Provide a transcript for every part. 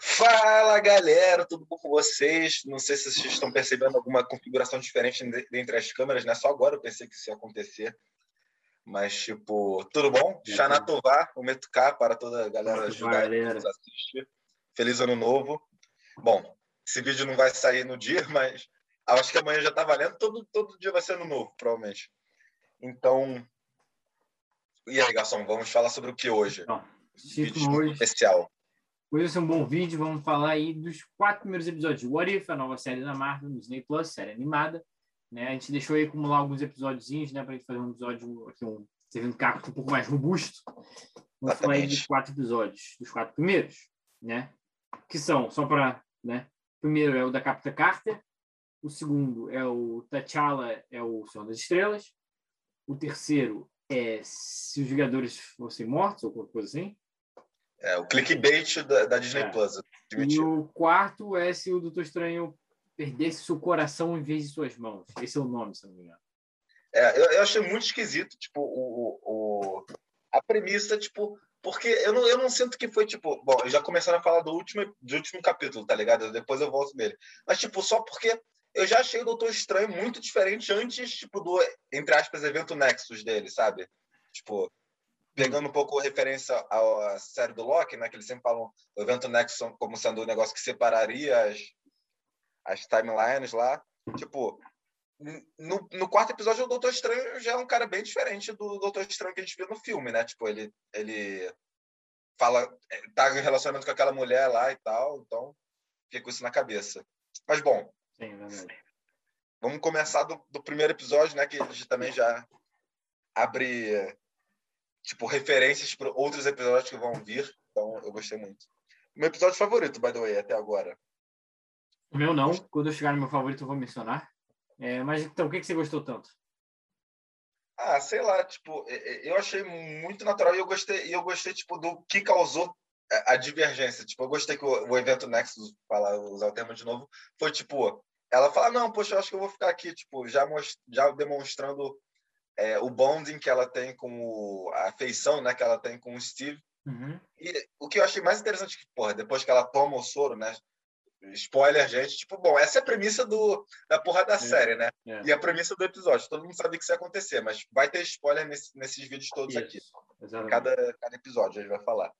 Fala galera, tudo bom com vocês? Não sei se vocês estão percebendo alguma configuração diferente entre as câmeras, né? Só agora eu pensei que isso ia acontecer. Mas, tipo, tudo bom? Xanatová, o Metuká, para toda a galera ajudar a nos assistir. Feliz ano novo. Bom, esse vídeo não vai sair no dia, mas acho que amanhã já tá valendo. Todo, todo dia vai ser ano novo, provavelmente. Então, e aí, garçom, vamos falar sobre o que hoje? Bom, vídeo hoje, especial. Hoje vai ser um bom vídeo. Vamos falar aí dos quatro primeiros episódios de What If, a nova série da Marvel no Disney Plus, série animada. Né? A gente deixou aí acumular alguns episódios, né, para a gente fazer um episódio aqui, um servindo cacto um pouco mais robusto. Vamos falar aí dos quatro episódios, dos quatro primeiros, né? Que são, só para, né? Primeiro é o da Capitã Carter, o segundo é o T'Challa, é o Senhor das Estrelas, o terceiro é se os Vingadores fossem mortos ou qualquer coisa assim. É, o clickbait da, da Disney é. Plus. E o quarto é se o Doutor Estranho perdesse seu coração em vez de suas mãos. Esse é o nome, se não me engano. É, eu, eu achei muito esquisito, tipo, o, o, a premissa, tipo, porque eu não, eu não sinto que foi, tipo, bom, já começaram a falar do último, do último capítulo, tá ligado? Depois eu volto nele. Mas, tipo, só porque eu já achei o Doutor Estranho muito diferente antes, tipo, do, entre aspas, evento Nexus dele, sabe? Tipo, pegando um pouco referência à série do Loki, né? Que eles sempre falam o evento Nexus como sendo um negócio que separaria as, as timelines lá. Tipo, no, no quarto episódio, o Doutor Estranho já é um cara bem diferente do Doutor Estranho que a gente viu no filme, né? Tipo, ele, ele fala, tá em relacionamento com aquela mulher lá e tal, então fica com isso na cabeça. Mas, bom, Sim, vamos começar do, do primeiro episódio, né? Que a gente também já abre, tipo, referências para outros episódios que vão vir, então eu gostei muito. Meu episódio favorito, by the way, até agora. O meu não. Quando eu chegar no meu favorito, eu vou mencionar. É, mas então, o que, que você gostou tanto? Ah, sei lá, tipo, eu achei muito natural e eu gostei, eu gostei tipo do que causou a divergência. Tipo, eu gostei que o, o evento Nexus, falar usar o termo de novo, foi tipo, ela fala, não, poxa, eu acho que eu vou ficar aqui, tipo, já já demonstrando é, o bonding que ela tem com o, a afeição, né, que ela tem com o Steve. Uhum. E o que eu achei mais interessante é que, porra, depois que ela toma o soro, né, spoiler, gente. Tipo, bom, essa é a premissa do, da porra da é, série, né? É. E a premissa do episódio. Todo mundo sabe que isso ia acontecer, mas vai ter spoiler nesse, nesses vídeos todos isso, aqui. Cada, cada episódio a gente vai falar.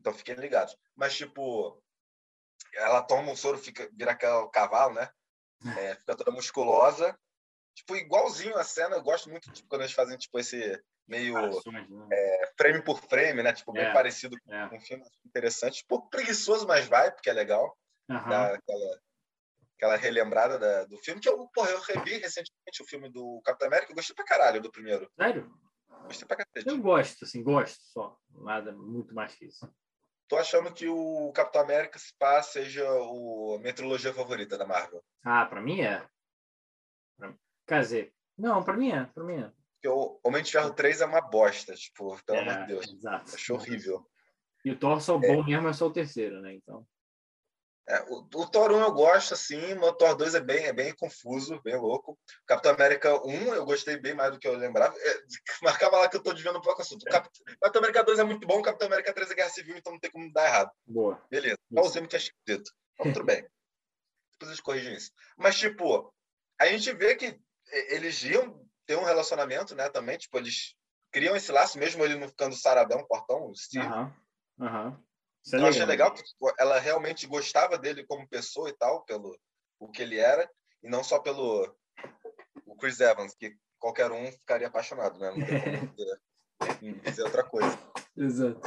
Então fiquem ligados. Mas, tipo, ela toma um soro, fica, vira aquele cavalo, né? É, fica toda musculosa. Tipo, igualzinho a cena, eu gosto muito tipo, quando eles fazem tipo, esse meio né? é, frame por frame, né? Tipo, bem é, parecido com é. um filme interessante. Um pouco preguiçoso, mas vai, porque é legal uhum. aquela, aquela relembrada da, do filme, que eu, porra, eu revi recentemente o filme do Capitão América, eu gostei pra caralho do primeiro. Sério? Gostei pra cacete. Eu gosto, assim, gosto só. Nada muito mais que isso. Tô achando que o Capitão América Spa seja o, a minha trilogia favorita da Marvel. Ah, pra mim é. Quer dizer, não, pra mim é, pra mim é. Porque o Homem de Ferro 3 é uma bosta, tipo, pelo é, amor de Deus. Exato. Achei horrível. E o Thor só é. bom mesmo é só o terceiro, né? Então. É, o, o, Thor 1 eu gosto, assim, o Thor 2 é bem, é bem confuso, bem louco. Capitão América 1 eu gostei bem mais do que eu lembrava. É, marcava lá que eu tô desviando um pouco o assunto. É. Capitão América 2 é muito bom, Capitão América 3 é Guerra Civil, então não tem como dar errado. Boa. Beleza. Só o Zemo tinha escrito. Então, tudo bem. Depois eles corrigem isso. Mas, tipo, a gente vê que eles iam ter um relacionamento, né, também. Tipo, eles criam esse laço, mesmo ele não ficando saradão, portão. Aham. Uhum. Isso eu achei legal porque tipo, ela realmente gostava dele como pessoa e tal, pelo o que ele era, e não só pelo o Chris Evans, que qualquer um ficaria apaixonado, né? Não tem como dizer, dizer outra coisa. Exato.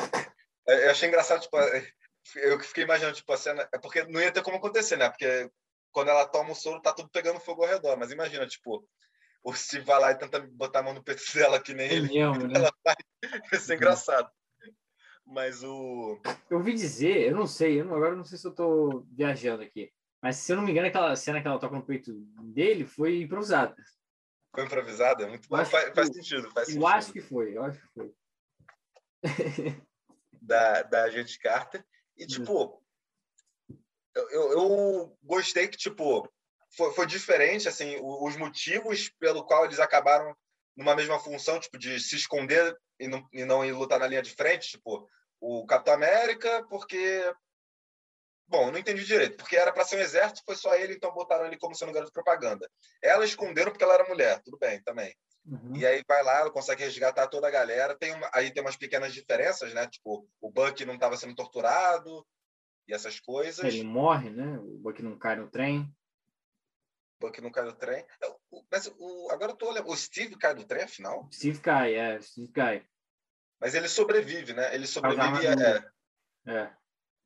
É, eu achei engraçado, tipo, é, eu fiquei imaginando, tipo, a cena. É porque não ia ter como acontecer, né? Porque quando ela toma o soro, tá tudo pegando fogo ao redor. Mas imagina, tipo, o Steve vai lá e tenta botar a mão no peito dela, que nem ele. Amo, né? Ela vai. Isso é engraçado. Mas o. Eu ouvi dizer, eu não sei, eu não, agora eu não sei se eu tô viajando aqui. Mas se eu não me engano, aquela cena que ela toca no peito dele foi improvisada. Foi improvisada? Muito bom. Faz, faz, sentido. Faz eu sentido. acho que foi, eu acho que foi. da, da agente Carter. E, tipo, eu, eu, gostei que, tipo, foi, foi diferente, assim, os motivos pelo qual eles acabaram numa mesma função, tipo, de se esconder e não, e não ir lutar na linha de frente, tipo, o Capitão América, porque Bom, eu não entendi direito, porque era para ser um exército, foi só ele, então botaram ele como sendo garoto de propaganda. Ela esconderam porque ela era mulher, tudo bem, também. Uhum. E aí vai lá, ela consegue resgatar toda a galera. Tem uma, aí tem umas pequenas diferenças, né? Tipo, o Buck não estava sendo torturado e essas coisas. Ele morre, né? O Buck não cai no trem. O Buck não cai no trem. Mas o, agora eu tô olhando. O Steve cai do trem, afinal? Steve cai, é. Steve cai. Mas ele sobrevive, né? Ele sobrevive. É, é.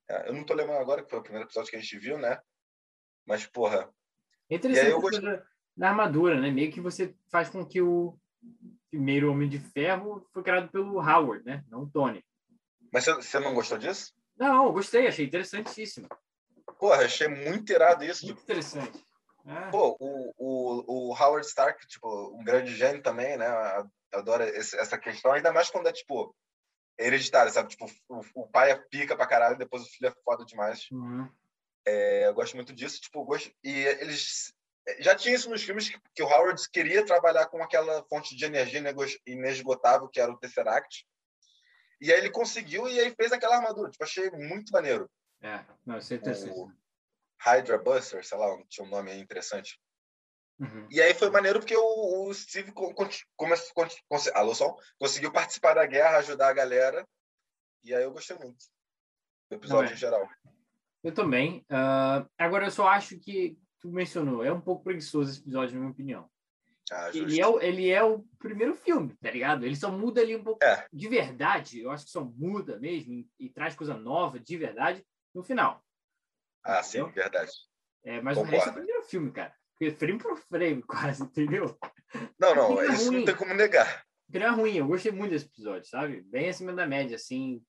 é. Eu não tô lembrando agora, que foi o primeiro episódio que a gente viu, né? Mas, porra. É interessante eu gost... na armadura, né? Meio que você faz com que o primeiro Homem de Ferro foi criado pelo Howard, né? Não o Tony. Mas você não gostou disso? Não, gostei, achei interessantíssimo. Porra, achei muito irado isso. Muito tipo... interessante. É. Pô, o, o, o Howard Stark, tipo, um grande gênio também, né? Adora esse, essa questão, ainda mais quando é, tipo, hereditário, sabe? Tipo, o, o, pai é pica pra caralho, depois o filho é foda demais. Uhum. É, eu gosto muito disso, tipo, gosto... e eles já tinha isso nos filmes que, que, o Howard queria trabalhar com aquela fonte de energia inesgotável que era o Tesseract. E aí ele conseguiu e aí fez aquela armadura. Tipo, achei muito maneiro. É, não, isso é. O Hydra Buster, sei lá, tinha um nome interessante. Uhum. E aí foi maneiro porque o, o Steve começou, alô, som, conseguiu participar da guerra, ajudar a galera. E aí eu gostei muito do episódio em geral. Eu também. Uh, agora, eu só acho que tu mencionou, é um pouco preguiçoso esse episódio, na minha opinião. Ah, ele, é o, ele é o primeiro filme, tá ligado? Ele só muda ali um pouco é. de verdade. Eu acho que só muda mesmo e, e traz coisa nova de verdade no final. Ah, entendeu? sim, verdade. É, mas Concordo. o resto é o primeiro filme, cara. Porque frame por frame, quase, entendeu? Não, não, é isso ruim. não tem como negar. Não é ruim, eu gostei muito desse episódio, sabe? Bem acima da média, assim.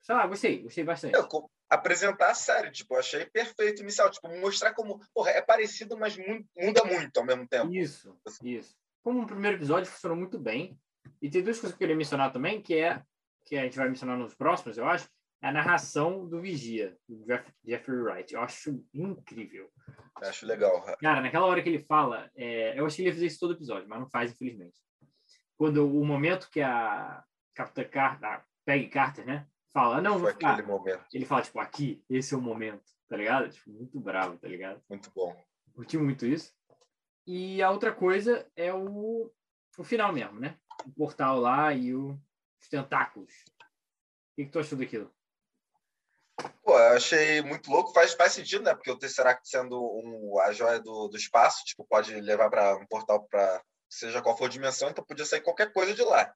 Sei lá, gostei, gostei bastante. Eu, apresentar a série, tipo, achei perfeito inicial, tipo, mostrar como, porra, é parecido, mas muda muito ao mesmo tempo. Isso, isso. Como o primeiro episódio funcionou muito bem. E tem duas coisas que eu queria mencionar também, que é que a gente vai mencionar nos próximos, eu acho, é a narração do Vigia, do Jeff, Jeffrey Wright. Eu acho incrível. Eu acho legal. Cara, naquela hora que ele fala, é, eu achei que ele ia fazer isso todo episódio, mas não faz, infelizmente. Quando o momento que a Capitã Carter, a Peggy Carter, né, fala, não, Foi aquele momento. Ele fala, tipo, aqui, esse é o momento, tá ligado? Tipo, muito bravo, tá ligado? Muito bom. Curti muito isso. E a outra coisa é o, o final mesmo, né? O portal lá e o, os tentáculos. O que, que tu achou daquilo? Pô, eu achei muito louco, faz, faz sentido, né? Porque o Tesseract sendo um, a joia do, do espaço, tipo, pode levar para um portal para seja qual for a dimensão, então podia sair qualquer coisa de lá.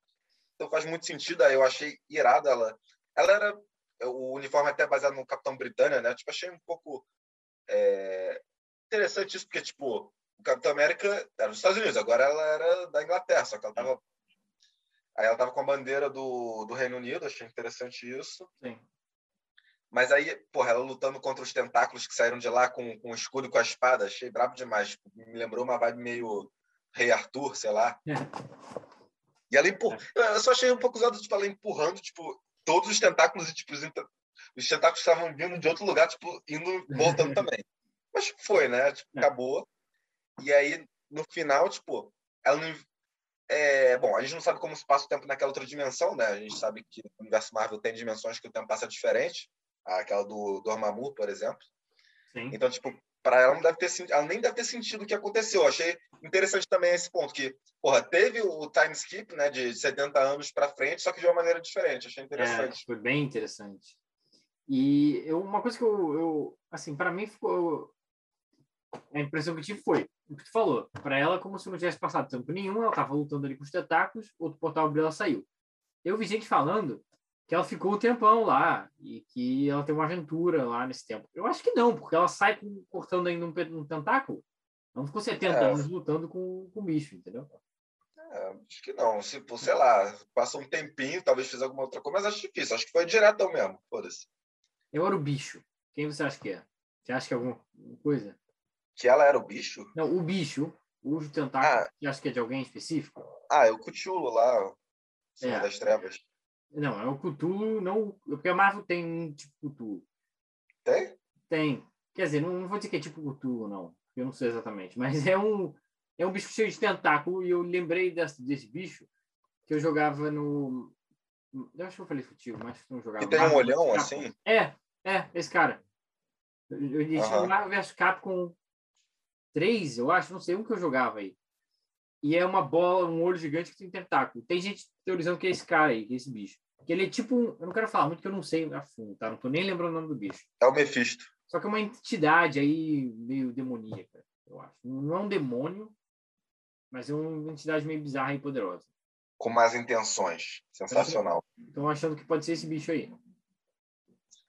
Então faz muito sentido, aí eu achei irado ela ela era o uniforme até baseado no Capitão Britânia, né? Tipo, achei um pouco é, interessante isso, porque tipo, o Capitão América era dos Estados Unidos, agora ela era da Inglaterra, só que ela tava aí ela tava com a bandeira do, do Reino Unido, achei interessante isso. Sim. Mas aí, porra, ela lutando contra os tentáculos que saíram de lá com, com o escudo e com a espada, achei brabo demais. Tipo, me lembrou uma vibe meio Rei Arthur, sei lá. É. E ela empurra. Eu só achei um pouco usado, tipo, ela empurrando, tipo, todos os tentáculos, tipo, os tentáculos estavam vindo de outro lugar, tipo, indo, voltando também. Mas foi, né? Tipo, é. acabou. E aí, no final, tipo, ela não. É, bom, a gente não sabe como se passa o tempo naquela outra dimensão, né? A gente sabe que o universo Marvel tem dimensões que o tempo passa diferente. Aquela do Dormammu, por exemplo. Sim. Então, tipo, para ela não deve ter ela nem deve ter sentido o que aconteceu. Eu achei interessante também esse ponto que, porra, teve o time skip, né, de 70 anos para frente, só que de uma maneira diferente. Achei interessante. É, foi bem interessante. E eu, uma coisa que eu, eu assim, para mim ficou a impressão que eu tive foi o que tu falou. Para ela, como se não tivesse passado tempo nenhum, ela estava lutando ali com os tentáculos, outro portal abriu, ela saiu. Eu vi gente falando que ela ficou um tempão lá e que ela tem uma aventura lá nesse tempo. Eu acho que não, porque ela sai cortando ainda um, um tentáculo. Não ficou 70 é. anos lutando com, com o bicho, entendeu? É, acho que não. Se, sei lá, passa um tempinho, talvez fiz alguma outra coisa, mas acho difícil. Acho que foi diretão mesmo. Foda-se. Eu era o bicho. Quem você acha que é? Você acha que é alguma coisa? Que ela era o bicho? Não, o bicho. O tentáculo. Ah. Você acha que é de alguém específico? Ah, é o Cthulhu lá. Senhor é. das Trevas. Não, é o Cthulhu, não. Porque a Marvel tem um tipo Cthulhu. Tem? Tem. Quer dizer, não, não vou dizer que é tipo Cthulhu, não. Eu não sei exatamente. Mas é um, é um bicho cheio de tentáculo. E eu lembrei desse, desse bicho que eu jogava no. Eu acho que eu falei futivo, mas não jogava. E tem um olhão assim? É, é, esse cara. Eu, eu tinha uhum. Marvel vs Capcom 3, eu acho, não sei, um que eu jogava aí. E é uma bola, um olho gigante que tem tentáculo. Tem gente teorizando que é esse cara aí, que é esse bicho. Que ele é tipo um, Eu não quero falar muito, porque eu não sei a fundo, tá? Não tô nem lembrando o nome do bicho. É o Mephisto. Só que é uma entidade aí meio demoníaca, eu acho. Não é um demônio, mas é uma entidade meio bizarra e poderosa. Com más intenções. Sensacional. Estão achando que pode ser esse bicho aí.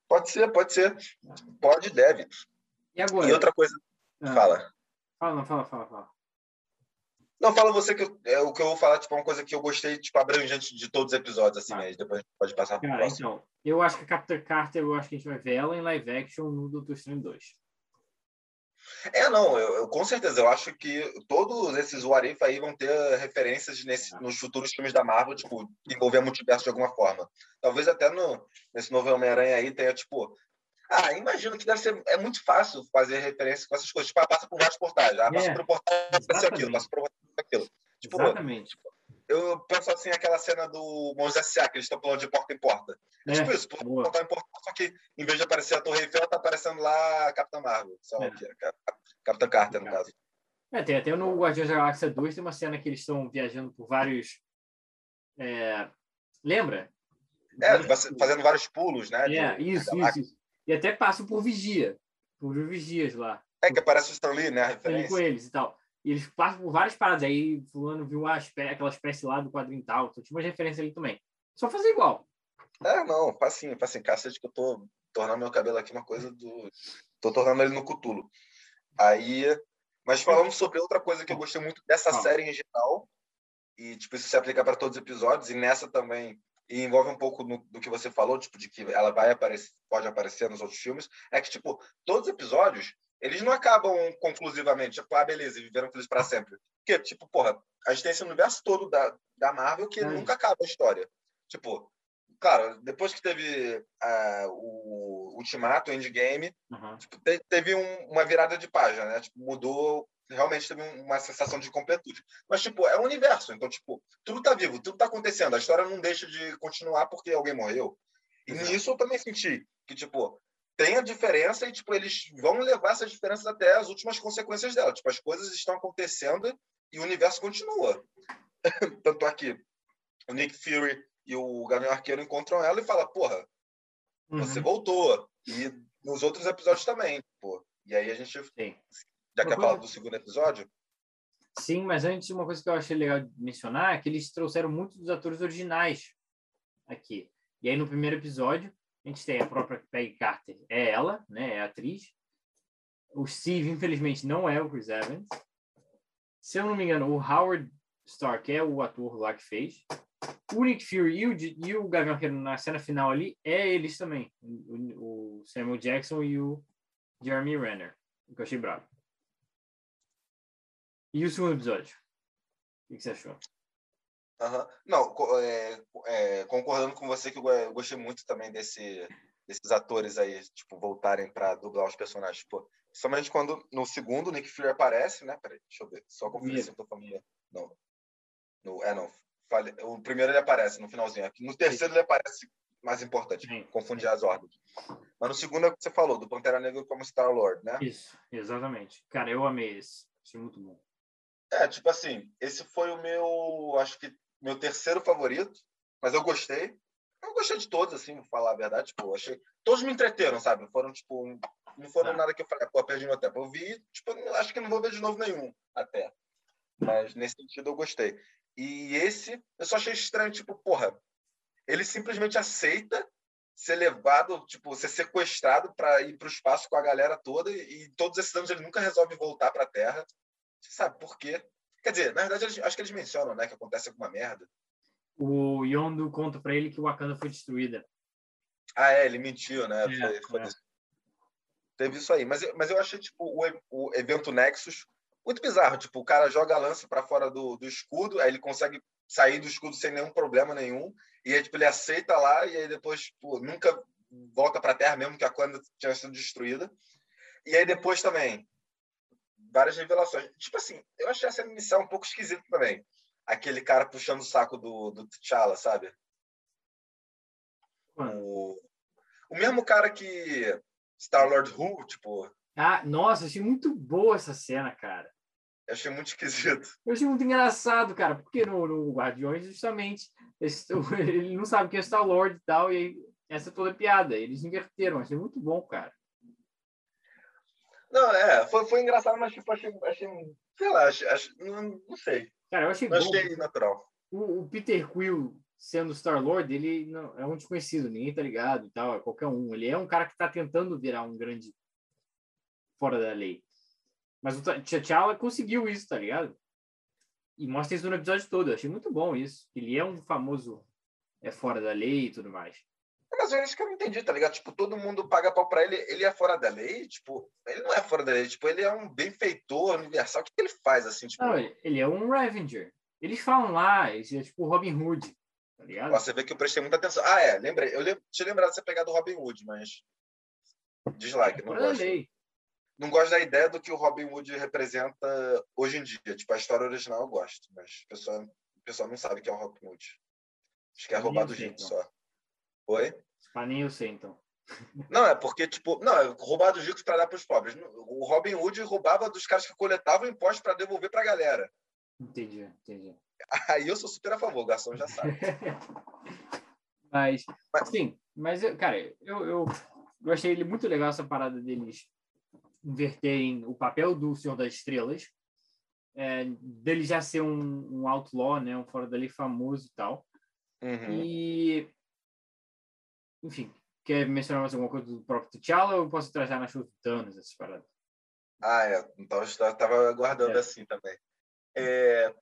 Pode ser, pode ser. Pode, deve. E agora? E outra coisa. Ah. Fala. Fala, fala, fala, fala. Não, fala você que eu, é, o que eu vou falar, tipo, é uma coisa que eu gostei, tipo, abrangente de todos os episódios, assim, ah. né? Depois a gente pode passar para o próximo. Então, eu acho que a Captain Carter, eu acho que a gente vai ver ela em live action no Doutor Estranho 2. É, não, eu, eu, com certeza, eu acho que todos esses What If aí vão ter referências nesse, ah. nos futuros filmes da Marvel, tipo, envolver multiverso de alguma forma. Talvez até no, nesse novo Homem-Aranha aí tenha, tipo, ah, imagino que deve ser. É muito fácil fazer referência com essas coisas. Tipo, ah, passa por vários portais. Ah, passa é, por portal, aconteceu aquilo, passa por aquilo. Tipo, Exatamente. Eu penso assim, aquela cena do Mons S.A., que eles estão pulando de porta em porta. É, tipo isso, em porta, só que em vez de aparecer a Torre Eiffel, tá aparecendo lá a Capitã Marvel. Só é. que, Capitã Carter, no caso. É, tem até no Guardiões da Galáxia 2 tem uma cena que eles estão viajando por vários. É... Lembra? É, fazendo vários pulos, né? É, de... isso, isso, isso. E até passam por vigia, por vigias lá. É que aparece o Stanley, né? A referência. com eles e tal. E eles passam por várias paradas. Aí fulano viu aquela espécie lá do quadrinho tal. Então tinha uma referência ali também. Só fazer igual. É, não, facinho, facinho. Cacete que eu tô tornando meu cabelo aqui uma coisa do... Tô tornando ele no cutulo. Aí... Mas falando sobre outra coisa que eu gostei muito dessa ah. série em geral, e tipo, isso se aplica para todos os episódios, e nessa também e envolve um pouco no, do que você falou, tipo, de que ela vai aparecer, pode aparecer nos outros filmes, é que, tipo, todos os episódios, eles não acabam conclusivamente, tipo, ah, beleza, viveram felizes para sempre. Porque, tipo, porra, a gente tem esse universo todo da, da Marvel que é. nunca acaba a história. Tipo, claro, depois que teve uh, o Ultimato, o Endgame, uhum. tipo, te, teve um, uma virada de página, né? Tipo, mudou realmente teve uma sensação de completude. Mas, tipo, é um universo. Então, tipo, tudo tá vivo, tudo tá acontecendo. A história não deixa de continuar porque alguém morreu. E Exato. nisso eu também senti que, tipo, tem a diferença e, tipo, eles vão levar essas diferenças até as últimas consequências dela. Tipo, as coisas estão acontecendo e o universo continua. Tanto aqui, o Nick Fury e o Gavião Arqueiro encontram ela e falam, porra, uhum. você voltou. E nos outros episódios também, pô. E aí a gente Sim. Já quer falar do segundo episódio? Sim, mas antes, uma coisa que eu achei legal de mencionar é que eles trouxeram muitos dos atores originais aqui. E aí, no primeiro episódio, a gente tem a própria Peggy Carter, é ela, né? É a atriz. O Steve, infelizmente, não é o Chris Evans. Se eu não me engano, o Howard Stark é o ator lá que fez. O Nick Fury e o, e o Gavião Arqueiro na cena final ali, é eles também. O, o Samuel Jackson e o Jeremy Renner. Que eu achei bravo. E o segundo episódio? O que você achou? Uhum. Não, é, é, concordando com você que eu gostei muito também desse, desses atores aí, tipo, voltarem para dublar os personagens. Tipo, somente quando no segundo Nick Fury aparece, né? Peraí, deixa eu ver. Só conferir se eu tô falando. Não. No, é, não. Falei, o primeiro ele aparece no finalzinho. No terceiro ele aparece mais importante. Sim. Confundir as ordens. Mas no segundo é o que você falou, do Pantera Negra como Star-Lord, né? Isso, exatamente. Cara, eu amei esse. Achei muito bom. É, tipo assim, esse foi o meu, acho que meu terceiro favorito, mas eu gostei. Eu gostei de todos, assim, vou falar a verdade. Tipo, achei. Todos me entreteram, sabe? Foram, tipo, não foram é. nada que eu falei, pô, perdi meu tempo. Eu vi, tipo, acho que não vou ver de novo nenhum, até. Mas nesse sentido eu gostei. E esse, eu só achei estranho, tipo, porra, ele simplesmente aceita ser levado, tipo, ser sequestrado para ir para o espaço com a galera toda e, e todos esses anos ele nunca resolve voltar para a Terra. Você sabe por quê? Quer dizer, na verdade, eles, acho que eles mencionam, né, que acontece alguma merda. O Yondo conta para ele que o Wakanda foi destruída. Ah, é, ele mentiu, né? É, foi, foi é. Teve isso aí. Mas, mas eu achei, tipo, o, o evento Nexus muito bizarro. Tipo, o cara joga a lança para fora do, do escudo, aí ele consegue sair do escudo sem nenhum problema nenhum. E aí, tipo, ele aceita lá e aí depois, tipo, nunca volta para a Terra, mesmo que a Wakanda tinha sido destruída. E aí depois também, várias revelações. Tipo assim, eu achei essa missão um pouco esquisita também. Aquele cara puxando o saco do, do T'Challa, sabe? O, o mesmo cara que Star-Lord Who, tipo... Ah, nossa, achei muito boa essa cena, cara. Eu achei muito esquisito. Eu achei muito engraçado, cara, porque no, no Guardiões, justamente, ele não sabe que é Star-Lord e tal, e aí, essa é toda piada. Eles inverteram, achei muito bom, cara. Não, é, foi, foi engraçado, mas tipo, achei, achei sei lá, achei, achei, não, não sei. Cara, eu achei não bom. achei natural. O, o Peter Quill sendo Star-Lord, ele não, é um desconhecido, ninguém tá ligado e tal, é qualquer um. Ele é um cara que tá tentando virar um grande fora da lei. Mas o T'Challa conseguiu isso, tá ligado? E mostra isso no episódio todo. Eu achei muito bom isso. Ele é um famoso é fora da lei e tudo mais. Mas é isso que eu não entendi, tá ligado? Tipo, todo mundo paga pau pra ele, ele é fora da lei? Tipo, ele não é fora da lei, tipo, ele é um benfeitor universal. O que, que ele faz, assim? Tipo... Não, ele é um Revenger. Eles falam lá, ele é tipo Robin Hood, tá ligado? Você vê que eu prestei muita atenção. Ah, é, lembrei. Eu lembro, tinha lembrado de você pegar do Robin Hood, mas... Dislike, não gosto. Lei. Não gosto da ideia do que o Robin Hood representa hoje em dia. Tipo, a história original eu gosto, mas o pessoal, o pessoal não sabe o que é o Robin Hood. Acho que é roubado jeito só. Oi? Mas nem eu sei, então. Não, é porque, tipo, não, é roubar dos ricos para dar para os pobres. O Robin Hood roubava dos caras que coletavam impostos para devolver para a galera. Entendi, entendi. Aí eu sou super a favor, o Garçom já sabe. mas, mas, sim, mas, cara, eu, eu, eu achei ele muito legal essa parada deles inverterem o papel do Senhor das Estrelas, é, dele já ser um, um outlaw, né, um fora dali famoso e tal. Uhum. E enfim, quer mencionar mais alguma coisa do próprio T'Challa ou eu posso trazer na show do Thanos, essas paradas? Ah, é. Então eu estava aguardando é. assim também. É...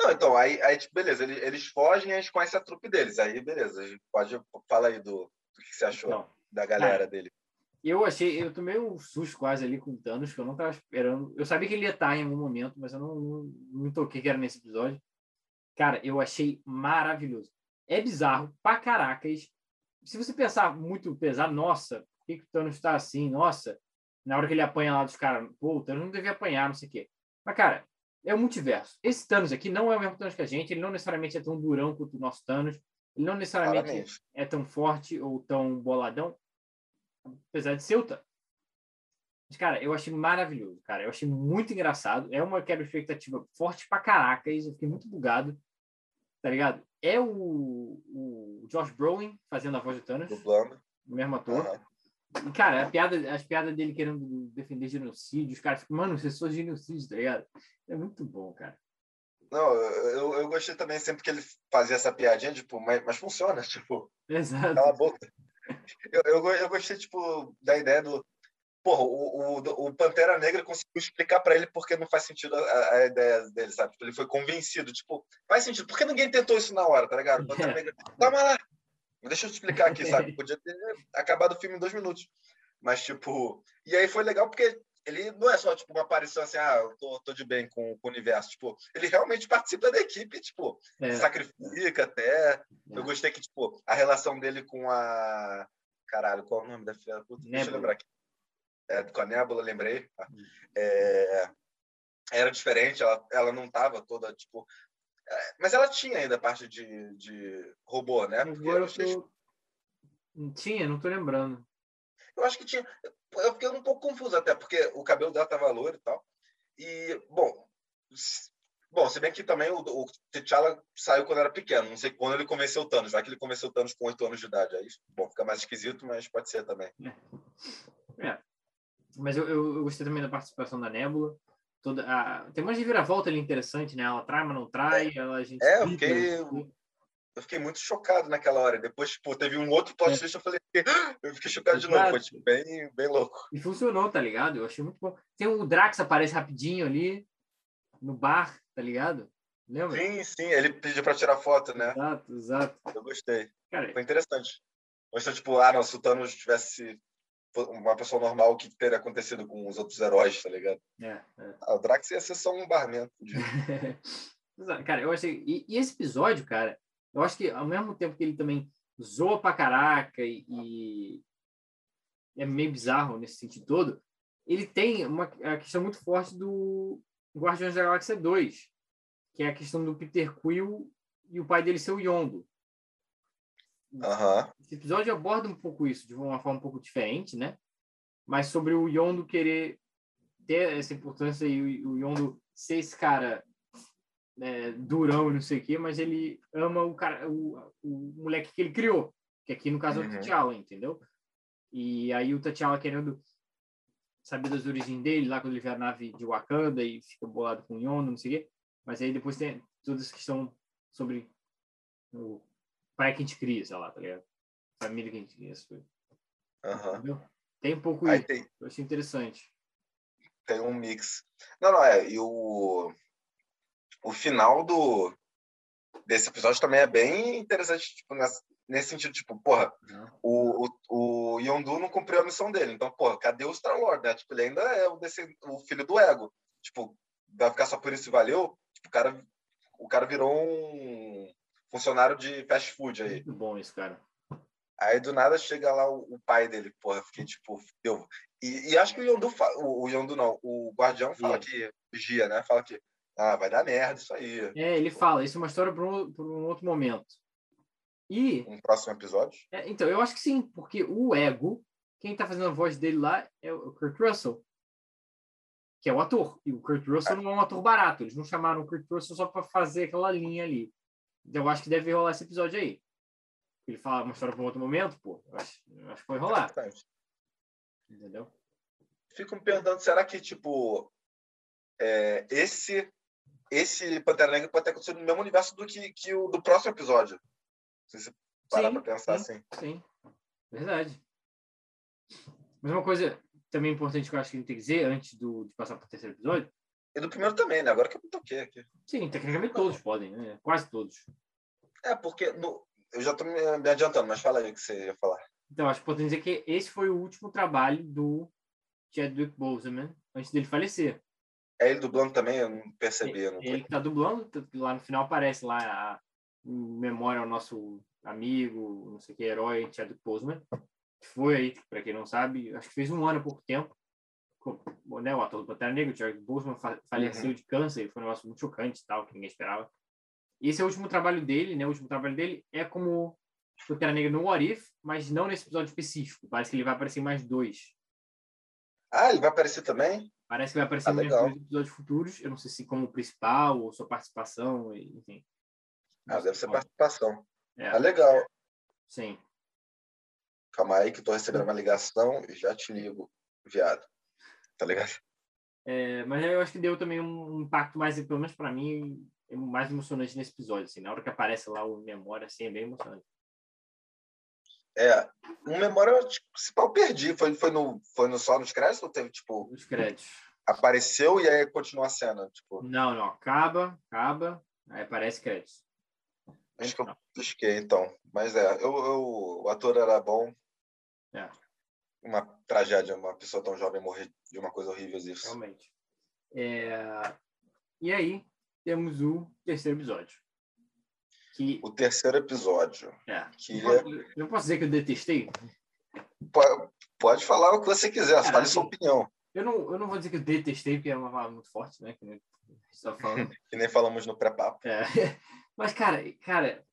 Não, então, aí, aí tipo, beleza, eles, eles fogem e a gente conhece a trupe deles. Aí, beleza, a gente pode falar aí do, do que você achou então, da galera é. dele. Eu achei, eu tomei um susto quase ali com o Thanos, que eu não estava esperando. Eu sabia que ele ia estar em algum momento, mas eu não, não, não me toquei que era nesse episódio. Cara, eu achei maravilhoso. É bizarro pra caracas se você pensar muito pesado, nossa, por que, que o Thanos está assim? Nossa, na hora que ele apanha lá dos caras, pô, o Thanos não devia apanhar, não sei o quê. Mas, cara, é o multiverso. Esse Thanos aqui não é o mesmo Thanos que a gente, ele não necessariamente é tão durão quanto o nosso Thanos, ele não necessariamente Claramente. é tão forte ou tão boladão, apesar de ser o Thanos. Mas, cara, eu achei maravilhoso, cara. Eu achei muito engraçado. É uma quebra expectativa forte pra caracas. Eu fiquei muito bugado tá ligado? É o, o Josh Brolin fazendo a voz do Thanos. Dublando. O mesmo ator. Uhum. E, cara, a piada, as piadas dele querendo defender genocídio, os caras ficam, mano, vocês são genocídio, tá ligado? É muito bom, cara. Não, eu, eu gostei também sempre que ele fazia essa piadinha, tipo, mas, mas funciona, tipo. Exato. Cala a boca. Eu, eu, eu gostei, tipo, da ideia do porra, o, o, o Pantera Negra conseguiu explicar para ele porque não faz sentido a, a, ideia dele, sabe? Tipo, ele foi convencido, tipo, faz sentido. Por que ninguém tentou isso na hora, tá ligado? O Pantera Negra, calma lá, deixa eu te explicar aqui, sabe? Podia ter acabado o filme em dois minutos. Mas, tipo, e aí foi legal porque ele não é só, tipo, uma aparição assim, ah, eu tô, tô de bem com, com o universo. Tipo, ele realmente participa da equipe, tipo, é. sacrifica até. É. Eu gostei que, tipo, a relação dele com a. Caralho, qual é o nome da filha? Puta, deixa eu lembrar aqui é, com a Nebula, lembrei. É, era diferente, ela, ela não estava toda, tipo... É, mas ela tinha ainda parte de, de robô, né? Agora eu tô... Tinha, não tô lembrando. Eu acho que tinha. Eu fiquei um pouco confuso até, porque o cabelo dela tava loiro e tal. E, bom, Bom, se bem que também o, o T'Challa saiu quando era pequeno. Não sei quando ele convenceu o Thanos. Vai que ele convenceu o Thanos com oito anos de idade. Aí, bom, fica mais esquisito, mas pode ser também. É. é. Mas eu, eu, eu, gostei também da participação da Nebula. Toda, a, tem uma reviravolta ali interessante, né? Ela trai, mas não trai. É, ela, a gente é eu fiquei, eu fiquei muito chocado naquela hora. Depois, tipo, teve um outro plot é. twist, eu falei, eu fiquei chocado Exato. de novo. Foi tipo, bem, bem louco. E funcionou, tá ligado? Eu achei muito bom. Tem o Drax aparece rapidinho ali no bar, tá ligado? Lembra? Sim, sim, ele pediu para tirar foto, né? Exato, exato. Eu gostei. Cara, Foi interessante. Gostou, tipo, ah, não, se o Thanos tivesse uma pessoa normal que teria acontecido com os outros heróis, tá ligado? É, é. Ah, o Drax ia ser só um barman. cara, eu achei. E, e, esse episódio, cara, eu acho que ao mesmo tempo que ele também zoa pra caraca e, e é meio bizarro nesse sentido todo, ele tem uma a questão muito forte do Guardiões da Galáxia 2, que é a questão do Peter Quill e o pai dele ser o Yondo. Uhum. Esse episódio aborda um pouco isso de uma forma um pouco diferente, né? Mas sobre o Yondo querer ter essa importância e o Yondo ser esse cara é, durão e não sei o quê, mas ele ama o cara, o, o moleque que ele criou, que aqui no caso é o uhum. T'Challa, entendeu? E aí o T'Challa querendo saber das origens dele, lá quando ele vê a nave de Wakanda e fica bolado com o Yondo, não sei o quê. Mas aí depois tem todas que questão sobre o pai que a gente cria, sei lá, tá ligado? Família que a gente cria, essas coisas. Uhum. Tem um pouco aí isso. Tem... Eu achei interessante. Tem um mix. Não, não, é. E o, o final do desse episódio também é bem interessante, tipo, nessa, nesse sentido, tipo, porra, uhum. o, o, o Yondu não cumpriu a missão dele. Então, porra, cadê o Star-Lord, né? Tipo, ele ainda é o, desse, o filho do ego. Tipo, vai ficar só por isso e valeu? Tipo, o cara, o cara virou um funcionário de fast food aí. Muito bom isso, cara. Aí do nada chega lá o, o pai dele, porra, fiquei tipo, eu. E, e acho que o Yondu, o, o Yondu não, o Guardião fala que vigia, né? Fala que ah, vai dar merda isso aí. É, ele fala, isso é uma história para um, um, outro momento. E. Um próximo episódio? É, então, eu acho que sim, porque o ego, quem tá fazendo a voz dele lá é o Kurt Russell, que é o ator. E o Kurt Russell não é um ator barato, eles não chamaram o Kurt Russell só para fazer aquela linha ali. Eu acho que deve rolar esse episódio aí. Ele fala uma história para um outro momento, pô. Eu acho, eu acho que vai rolar. É Entendeu? Fico me perguntando, será que, tipo, é, esse esse Pantera Negra pode ter acontecido no mesmo universo do que, que o do próximo episódio. Se você parar para pensar sim, assim. Sim, verdade. Mas uma coisa também importante que eu acho que a gente tem que dizer antes do, de passar para o terceiro episódio. E do primeiro também, né? Agora que eu me toquei aqui. Sim, tecnicamente todos podem, né? Quase todos. É, porque no, eu já estou me, adiantando, mas fala aí o que você ia falar. Então, acho que pode dizer que esse foi o último trabalho do Chadwick Boseman antes dele falecer. É ele dublando também? Eu não percebi. Ele, não ele que tá dublando, lá no final aparece lá a, em memória ao nosso amigo, não sei que, herói, Chadwick Boseman, foi aí, para quem não sabe, acho que fez um ano há pouco tempo, né, o ator do Pantera Negra, o Chadwick Boseman, faleceu uhum. de câncer, foi um negócio muito chocante e tal, que ninguém esperava. E esse é o último trabalho dele, né, o último trabalho dele é como Pantera Negra no What If, mas não nesse episódio específico, parece que ele vai aparecer em mais dois. Ah, ele vai aparecer também? Parece que vai aparecer ah, em dois episódios futuros. Eu não sei se como principal ou sua participação, enfim. Ah, deve ser participação. É. Ah, legal. Sim. Calma aí que estou recebendo uma ligação e já te ligo, viado. Tá ligado? É, mas eu acho que deu também um impacto mais, pelo menos para mim, mais emocionante nesse episódio. Assim, na hora que aparece lá o memória, assim, é bem emocionante. É, um memória tipo, principal perdi. Foi, foi, no, foi no só nos créditos ou teve, tipo. Nos créditos. Apareceu e aí continua a cena, tipo. Não, não, acaba, acaba, aí aparece créditos. Acho que eu pisquei, então. Mas é, eu, eu, o ator era bom. É. Uma tragédia, uma pessoa tão jovem morrer de uma coisa horrível isso. Realmente. É... E aí, temos o terceiro episódio. Que... O terceiro episódio. É. Que eu, posso, posso dizer que eu detestei? Pode, pode falar o que você quiser, Cara, fale assim, sua opinião. Eu não, eu não vou dizer que eu detestei, porque é uma palavra muito forte, né? Que nem, tá que nem falamos no pré-papo. É. Mas, cara, cara,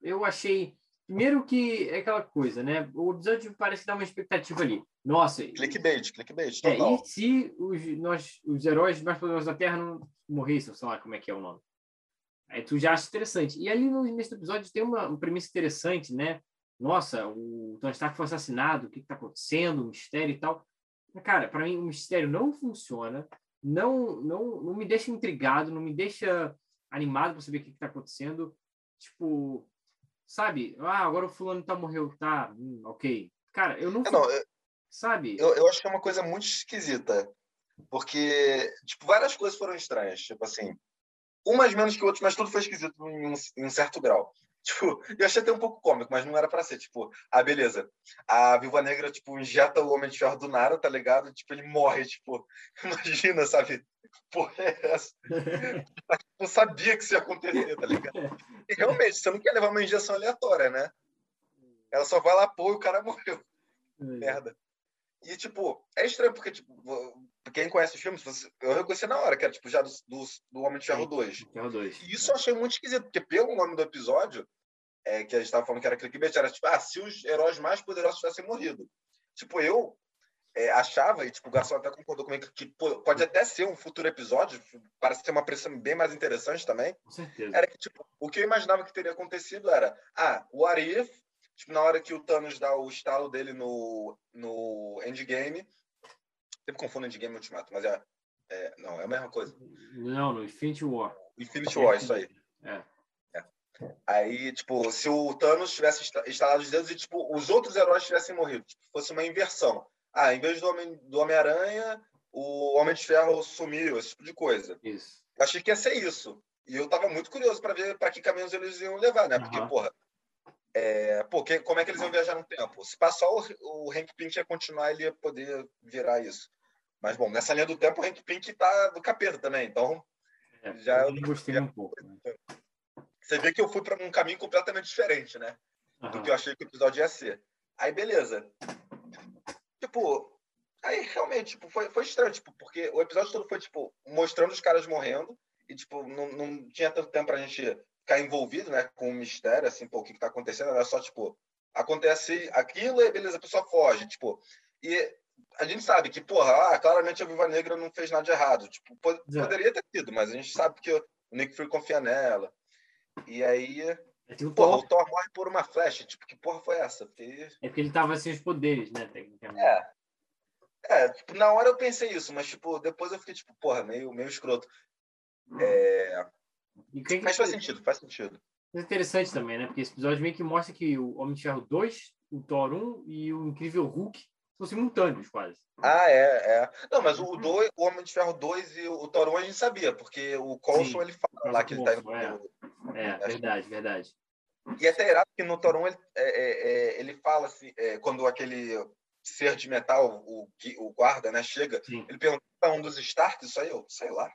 eu achei. Primeiro que é aquela coisa, né? O episódio parece dar uma expectativa ali. Nossa. Clickbait, clickbait. É, e se os, nós, os heróis mais poderosos da Terra não morressem, sei lá como é que é o nome. Aí tu já acha interessante. E ali no, nesse episódio tem uma, uma premissa interessante, né? Nossa, o Tony Stark foi assassinado, o que está acontecendo, o mistério e tal. Cara, para mim o mistério não funciona, não, não, não me deixa intrigado, não me deixa animado para saber o que está acontecendo. Tipo, sabe? Ah, agora o fulano tá morreu, tá? Hum, ok. Cara, eu não. não eu, sabe? Eu, eu acho que é uma coisa muito esquisita. Porque, tipo, várias coisas foram estranhas. Tipo assim, umas menos que outras, mas tudo foi esquisito em um, em um, certo grau. Tipo, eu achei até um pouco cômico, mas não era para ser. Tipo, ah, beleza. A Viúva Negra, tipo, injeta o Homem de Ferro do nada, tá ligado? Tipo, ele morre, tipo, imagina, sabe? Porra, é essa? eu sabia que isso ia acontecer, tá ligado? E realmente, você não quer levar uma injeção aleatória, né? Ela só vai lá, pô, e o cara morreu. Merda. E, tipo, é estranho, porque, tipo, quem conhece os filmes, eu reconheci na hora, que era, tipo, já do, do, do Homem de Ferro 2. Ferro 2. E isso eu achei muito esquisito, porque pelo nome do episódio, é, que a gente estava falando que era clickbait, era tipo, ah, se os heróis mais poderosos tivessem morrido. Tipo, eu é, achava, e tipo, o Garçom até concordou comigo, que pode até ser um futuro episódio, parece ter uma pressão bem mais interessante também. Com certeza. Era que, tipo, o que eu imaginava que teria acontecido era, ah, o Arif, tipo, na hora que o Thanos dá o estalo dele no, no Endgame, sempre confundo Endgame e Ultimato, mas é, é, não, é a mesma coisa. Não, no Infinity War. Infinity War, isso aí. É. é. Aí, tipo, se o Thanos tivesse instalado os dedos e, tipo, os outros heróis tivessem morrido, tipo, fosse uma inversão. Ah, em vez do Homem-Aranha, do Homem o Homem de Ferro sumiu, esse tipo de coisa. Isso. Eu achei que ia ser isso. E eu tava muito curioso para ver para que caminhos eles iam levar, né? Porque, uhum. porra, é, pô, que, como é que eles iam viajar no tempo? Se passar o, o Hank Pink ia continuar, ele ia poder virar isso. Mas, bom, nessa linha do tempo, o Hank Pink tá do capeta também, então. É, já eu gostei já, um pouco. Né? Você vê que eu fui para um caminho completamente diferente, né? Uhum. Do que eu achei que o episódio ia ser. Aí, beleza. Tipo, aí realmente, tipo, foi, foi estranho, tipo, porque o episódio todo foi, tipo, mostrando os caras morrendo e, tipo, não, não tinha tanto tempo pra gente ficar envolvido, né, com o mistério, assim, pô, o que, que tá acontecendo, era só, tipo, acontece aquilo e beleza, a pessoa foge, tipo, e a gente sabe que, porra, ah, claramente a Viva Negra não fez nada de errado, tipo, poderia ter sido, mas a gente sabe que o Nick Fury confia nela, e aí é tipo porra, o Thor morre por uma flecha. Tipo, que porra foi essa? Porque... É porque ele tava sem os poderes, né? Tecnicamente. É. É, tipo, na hora eu pensei isso, mas, tipo, depois eu fiquei, tipo, porra, meio, meio escroto. É... Que mas faz sentido, faz sentido. É interessante também, né? Porque esse episódio meio que mostra que o Homem de Ferro 2, o Thor 1 e o Incrível Hulk são simultâneos, quase. Ah, é, é. Não, mas o, dois, o Homem de Ferro 2 e o Thor 1 a gente sabia, porque o Coulson, ele fala lá que ele tá indo... É, é verdade, verdade. E é até irado que no Toron ele, é, é, é, ele fala assim, é, quando aquele ser de metal, o, o guarda, né, chega, Sim. ele pergunta um dos Stark, isso aí eu sei lá.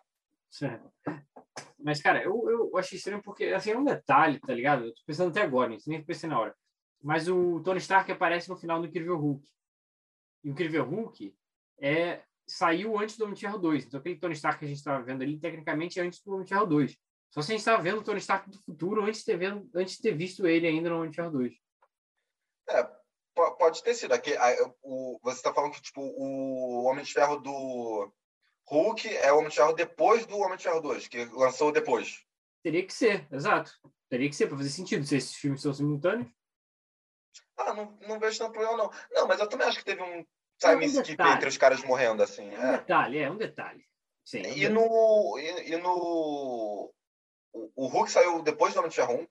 Mas, cara, eu, eu achei estranho porque, assim, é um detalhe, tá ligado? Eu tô pensando até agora nem pensei na hora. Mas o Tony Stark aparece no final do Incrível Hulk. Incrível Hulk é, saiu antes do Homem de Ferro 2. Então, aquele Tony Stark que a gente estava vendo ali, tecnicamente, é antes do Homem de Ferro 2. Só se a gente estava vendo o Tony Stark do futuro antes de ter, vendo, antes de ter visto ele ainda no Homem de Ferro 2. É, pode ter sido. Aqui, o, você está falando que tipo, o Homem de Ferro do Hulk é o Homem de Ferro depois do Homem de Ferro 2, que lançou depois. Teria que ser, exato. Teria que ser, para fazer sentido, se esses filmes são simultâneos. Ah, não, não vejo tanto problema, não. Não, mas eu também acho que teve um time é um skip entre os caras morrendo, assim. É um é. detalhe, é um detalhe. Sim, é um e, detalhe. No, e, e, no o, Hulk saiu depois do Homem de Ferro 1?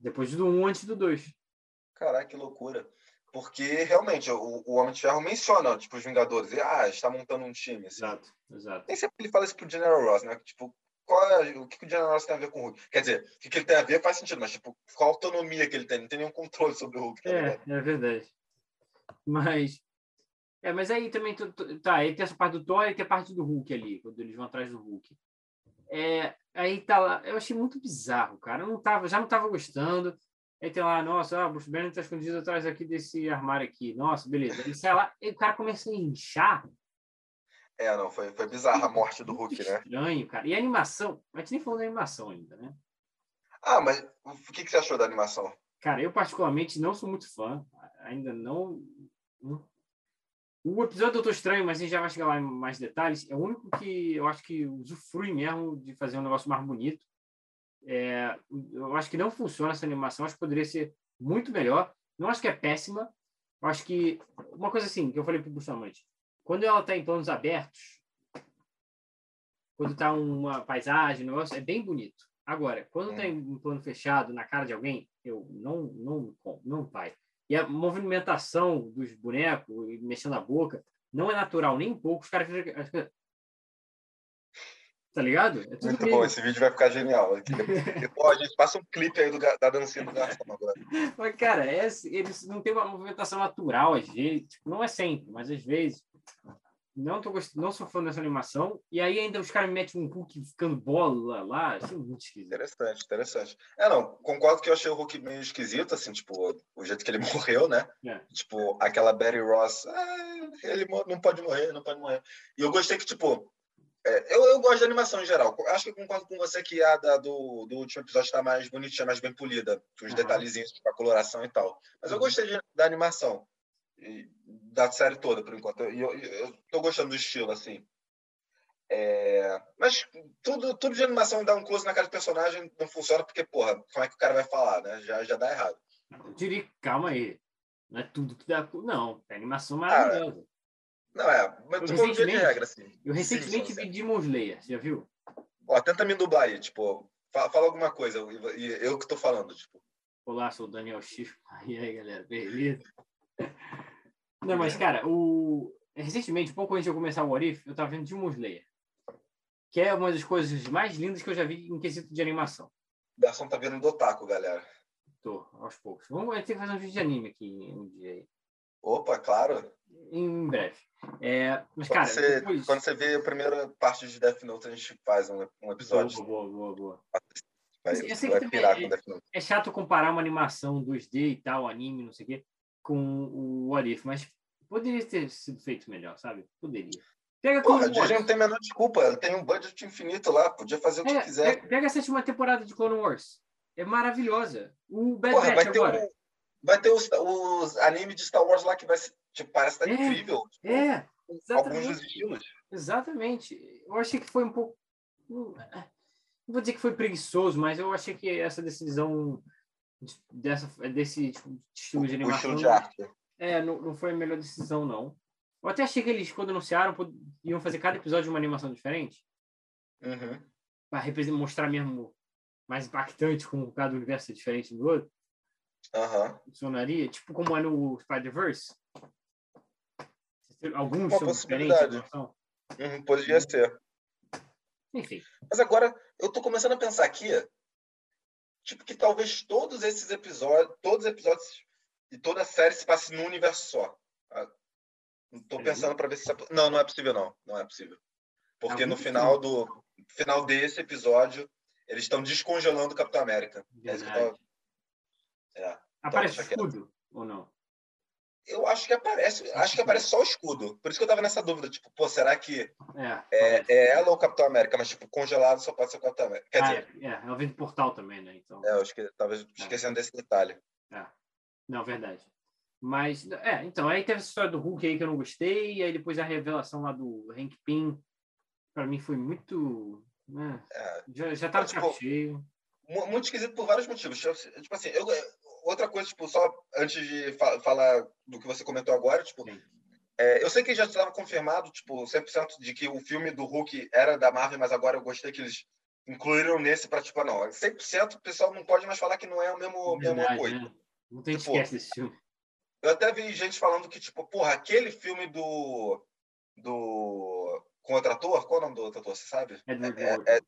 Depois do 1 antes do 2. Caraca, que loucura. Porque realmente o, o Homem de Ferro menciona, tipo, os Vingadores. E, ah, está montando um time. Assim. Exato, exato. Nem sempre ele fala isso pro General Ross, né? Tipo, é, o que, que o General Ross tem a ver com o Hulk? Quer dizer, o que, que ele tem a ver faz sentido, mas, tipo, qual a autonomia que ele tem? Não tem nenhum controle sobre o Hulk. Tá é, é verdade. Mas. É, mas aí também. Tá, aí tem essa parte do Thor e tem a parte do Hulk ali, quando eles vão atrás do Hulk. É, aí tá lá, eu achei muito bizarro, cara. Eu não tava, já não tava gostando. Aí tem lá, nossa, ah, Bruce Banner tá escondido atrás aqui desse armário aqui. Nossa, beleza. Ele sai lá, e o cara começa a inchar. É, não, foi, foi bizarra a morte do Hulk, né? Estranho, cara. E a animação, a gente nem falou da animação ainda, né? Ah, mas o que, que você achou da animação? Cara, eu particularmente não sou muito fã. Ainda não, não o episódio do Doutor Estranho, mas a gente já vai chegar lá em mais detalhes, é o único que eu acho que usufrui mesmo de fazer um negócio mais bonito. É, eu acho que não funciona essa animação, acho que poderia ser muito melhor. Não acho que é péssima. Acho que. Uma coisa assim, que eu falei para o Gustavo quando ela está em planos abertos, quando está uma paisagem, negócio, é bem bonito. Agora, quando está em um plano fechado, na cara de alguém, eu não, não, não vai. E a movimentação dos bonecos, mexendo a boca, não é natural nem um pouco. Os caras. Tá ligado? É Muito bom, esse vídeo vai ficar genial. Depois a gente passa um clipe aí do, da dancinha do garçom agora. Mas, cara, é, eles não tem uma movimentação natural às vezes. Tipo, não é sempre, mas às vezes não tô gost... não sou fã dessa animação. E aí ainda os caras me metem um Hulk ficando bola lá, assim, muito esquisito. Interessante, interessante. É, não, concordo que eu achei o Hulk meio esquisito, assim, tipo, o jeito que ele morreu, né? É. Tipo, aquela Betty Ross, ah, ele não pode morrer, não pode morrer. E eu gostei que, tipo, É, eu, eu gosto de animação em geral. Acho que concordo com você que a da, do, do último episódio está mais bonitinha, mais bem polida, com os uhum. detalhezinhos, tipo a coloração e tal. Mas eu gostei de, da animação, da série toda, por enquanto. Eu, eu, eu tô gostando do estilo, assim. É... Mas tudo, tudo de animação dá um close na cara do personagem não funciona porque, porra, como é que o cara vai falar, né? Já, já dá errado. Eu diria, calma aí. Não é tudo que dá. Não, é animação ah, maravilhosa. não, é. Mas eu recentemente, de regra, assim. Eu recentemente vi Demon Slayer, já viu? Ó, tenta me dublar aí, tipo, fala, fala alguma coisa, e eu que tô falando, tipo. Olá, sou o Daniel X. E aí, galera, beleza? Não, mas, cara, o... recentemente, pouco antes de eu começar o Orif, eu tava vendo Demon Slayer que é uma das coisas mais lindas que eu já vi em quesito de animação. O garçom tá vendo do Otaku, galera. Tô, aos poucos. Vamos ter que fazer um vídeo de anime aqui um dia aí. Opa, claro. Em breve. É, mas, quando cara, você, depois... quando você vê a primeira parte de Death Note, a gente faz um, um episódio. Boa, boa, boa. boa. Vai, eu sei vai pirar é, com Death Note. É chato comparar uma animação 2D e tal, anime, não sei o quê, com o What If, mas poderia ter sido feito melhor, sabe? Poderia. Pega Porra, a Disney não tem a menor desculpa. Ela tem um budget infinito lá. Podia fazer o que é, quiser. Pega a sétima temporada de Clone Wars. É maravilhosa. O Bad Porra, Batch agora. Vai ter os, os animes de Star Wars lá que vai ser, tipo, parece estar tá é, incrível. Tipo, é, exatamente. Alguns estilos. Exatamente. Eu achei que foi um pouco... Não vou dizer que foi preguiçoso, mas eu achei que essa decisão dessa, desse tipo, estilo de animação... O estilo de arte. É, não, não foi a melhor decisão, não. Eu até achei que eles, quando anunciaram, iam fazer cada episódio de uma animação diferente. Uhum. Para mostrar mesmo mais impactante como cada universo é diferente do outro. Uhum. Funcionaria, tipo como é no Spider-Verse. Alguns Uma são diferentes. Uhum, poderia ser. Enfim. Mas agora, eu tô começando a pensar aqui, tipo, que talvez todos esses episódios, todos os episódios e toda a série se passe num universo só. Estou pensando para ver se. Não, não é possível, não. Não é possível. Porque no final do final desse episódio, eles estão descongelando o Capitão América. É isso que eu tô... é. Aparece então, escudo ou não? Eu acho que aparece. Acho que aparece só o escudo. Por isso que eu tava nessa dúvida. Tipo, pô, será que é, é, é ela ou o Capitão América? Mas, tipo, congelado só pode ser o Capitão América. Quer ah, dizer. É, é, ela vem do portal também, né? Então... É, eu acho que talvez esquecendo desse detalhe. É. Não, verdade. Mas, é, então, aí teve essa história do Hulk aí que eu não gostei, e aí depois a revelação lá do Hank Pym, para mim foi muito. Né, é, já, já tava tipo, cheio. Muito esquisito por vários motivos. Tipo assim, eu, outra coisa, tipo, só antes de fa falar do que você comentou agora, tipo, é, eu sei que já estava confirmado, tipo, 100% de que o filme do Hulk era da Marvel, mas agora eu gostei que eles incluíram nesse para, tipo, não, 100% o pessoal não pode mais falar que não é o mesmo, Verdade, mesmo coisa. Né? Não tem tipo, esquece desse filme. Eu até vi gente falando que, tipo, porra, aquele filme do. do com outro ator? Qual é o nome do outro ator? Você sabe? É, é, é,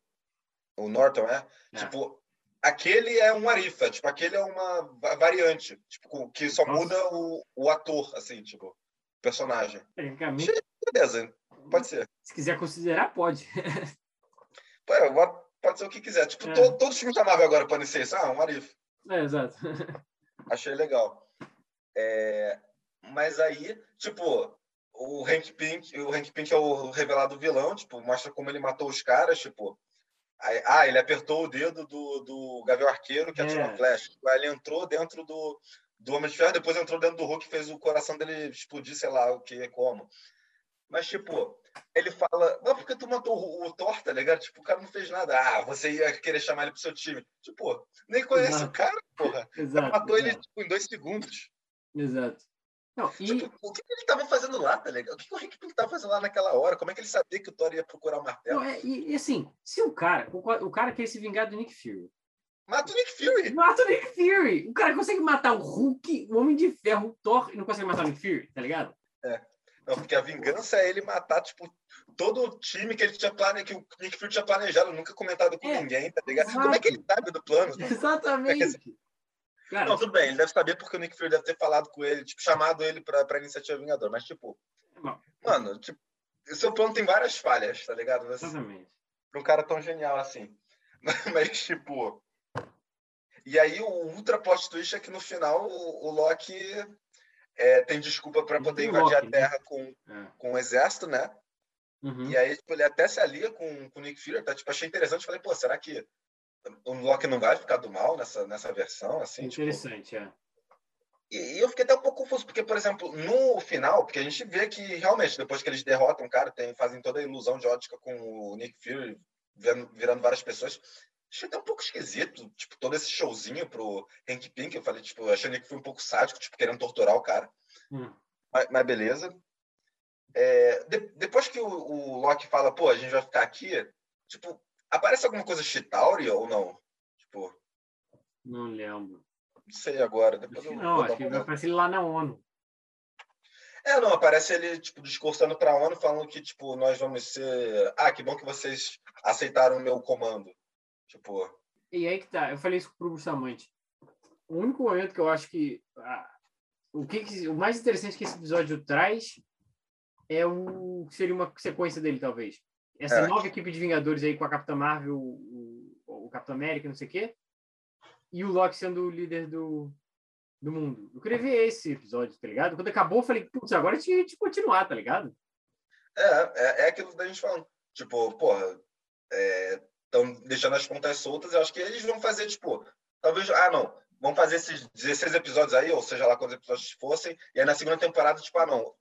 o Norton, é? é? Tipo, aquele é um arifa, tipo, aquele é uma variante, tipo, que só Nossa. muda o, o ator, assim, tipo, personagem. Tecnicamente. Beleza, pode ser. Se quiser considerar, pode. pode ser o que quiser. Tipo, é. todo, todos os filmes da Marvel agora podem ser isso. Ah, um arifa. É, exato. Achei legal. É, mas aí, tipo, o Hank Pink, o Hank Pink é o revelado vilão, tipo, mostra como ele matou os caras, tipo, aí, ah, ele apertou o dedo do, do Gavião Arqueiro que atirou é. a flecha. Aí ele entrou dentro do, do Homem de Ferro, depois entrou dentro do Hulk e fez o coração dele explodir, sei lá o que, como. Mas, tipo, ele fala, não, porque tu matou o, o Thor, tá ligado? Tipo, o cara não fez nada. Ah, você ia querer chamar ele pro seu time. Tipo, nem conhece exato. o cara, porra. Exato, matou exato. ele tipo, em dois segundos. Exato. Não, e... Tipo, o que ele estava fazendo lá, tá ligado? O que o Rick estava fazendo lá naquela hora? Como é que ele sabia que o Thor ia procurar o martelo? Não, é, e, e, assim, se o cara, o, o, cara quer se vingar do Nick Fury. Mata o Nick Fury! Mata o Nick Fury! O cara consegue matar o Hulk, o Homem de Ferro, o Thor, e não consegue matar o Nick Fury, tá ligado? É. Não, porque a vingança é ele matar, tipo, todo o time que ele tinha planejado, que o Nick Fury tinha planejado, nunca comentado com é, ninguém, tá ligado? Exato. Como é que ele sabe do plano? Exatamente. É que, Cara, não, tudo bem, ele deve saber porque o Nick Fury deve ter falado com ele, tipo, chamado ele pra, pra iniciativa Vingador, mas, tipo, não. mano, tipo, o seu plano tem várias falhas, tá ligado? Você, Exatamente. Pra um cara tão genial assim. mas, tipo. E aí, o ultra plot twist é que no final o, o Loki é, tem desculpa para poder invadir Loki, a né? Terra né? com, é. com o exército, né? Uhum. E aí, tipo, ele até se alia com, com o Nick Fury, tá? Tipo, achei interessante. Falei, pô, será que o Loki não vai ficar do mal nessa, nessa versão? Assim, tipo? Interessante, tipo... é. E, eu fiquei até um pouco confuso, porque, por exemplo, no final, porque a gente vê que realmente, depois que eles derrotam o cara, tem, fazem toda a ilusão de ótica com o Nick Fury virando, virando várias pessoas. Achei até um pouco esquisito, tipo, todo esse showzinho pro Hank Pink. Eu falei, tipo, achei que foi um pouco sádico, tipo, querendo torturar o cara. Hum. Mas, mas, beleza. É, de, depois que o, o, Loki fala, pô, a gente vai ficar aqui, tipo, aparece alguma coisa Chitauri ou não? Tipo. Não lembro. Não sei agora. Depois acho não, acho que vai aparecer lá na ONU. É, não, aparece ele, tipo, discursando pra ONU, falando que, tipo, nós vamos ser. Ah, que bom que vocês aceitaram o meu comando. Tipo. E aí que tá, eu falei isso pro Bustamante. O único momento que eu acho que. Ah, o, que, o mais interessante que esse episódio traz é o seria uma sequência dele, talvez. Essa é. nova equipe de Vingadores aí com a Capitã Marvel, o, o Capitão América, não sei o quê, e o Loki sendo o líder do, do mundo. Eu queria ver esse episódio, tá ligado? Quando acabou, eu falei, putz, agora tinha de continuar, tá ligado? É, é, é aquilo da gente falando. Tipo, porra, estão é, deixando as pontas soltas. Eu acho que eles vão fazer, tipo, talvez, ah, não, vão fazer esses 16 episódios aí, ou seja lá quantos episódios fossem, e aí na segunda temporada, tipo, ah, não,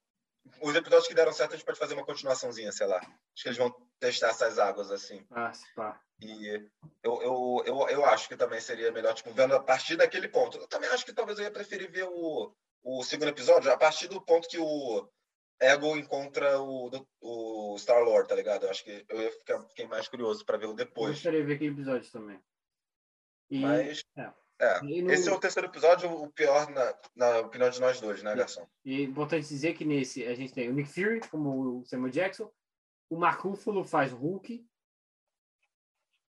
os episódios que deram certo, a gente pode fazer uma continuaçãozinha, sei lá. Acho que eles vão testar essas águas, assim. Ah, pá. E eu, eu, eu, eu acho que também seria melhor, tipo, vendo a partir daquele ponto. Eu também acho que talvez eu ia preferir ver o, o segundo episódio a partir do ponto que o Ego encontra o, o Star-Lord, tá ligado? Eu acho que eu ia ficar, fiquei mais curioso para ver o depois. Eu gostaria de ver aquele episódio também. E... Mas... É. É, no... esse é o terceiro episódio, o pior na, na opinião de nós dois, né, Garçom? E é importante dizer que nesse a gente tem o Nick Fury como o Samuel Jackson, o Mark Ruffalo faz Hulk.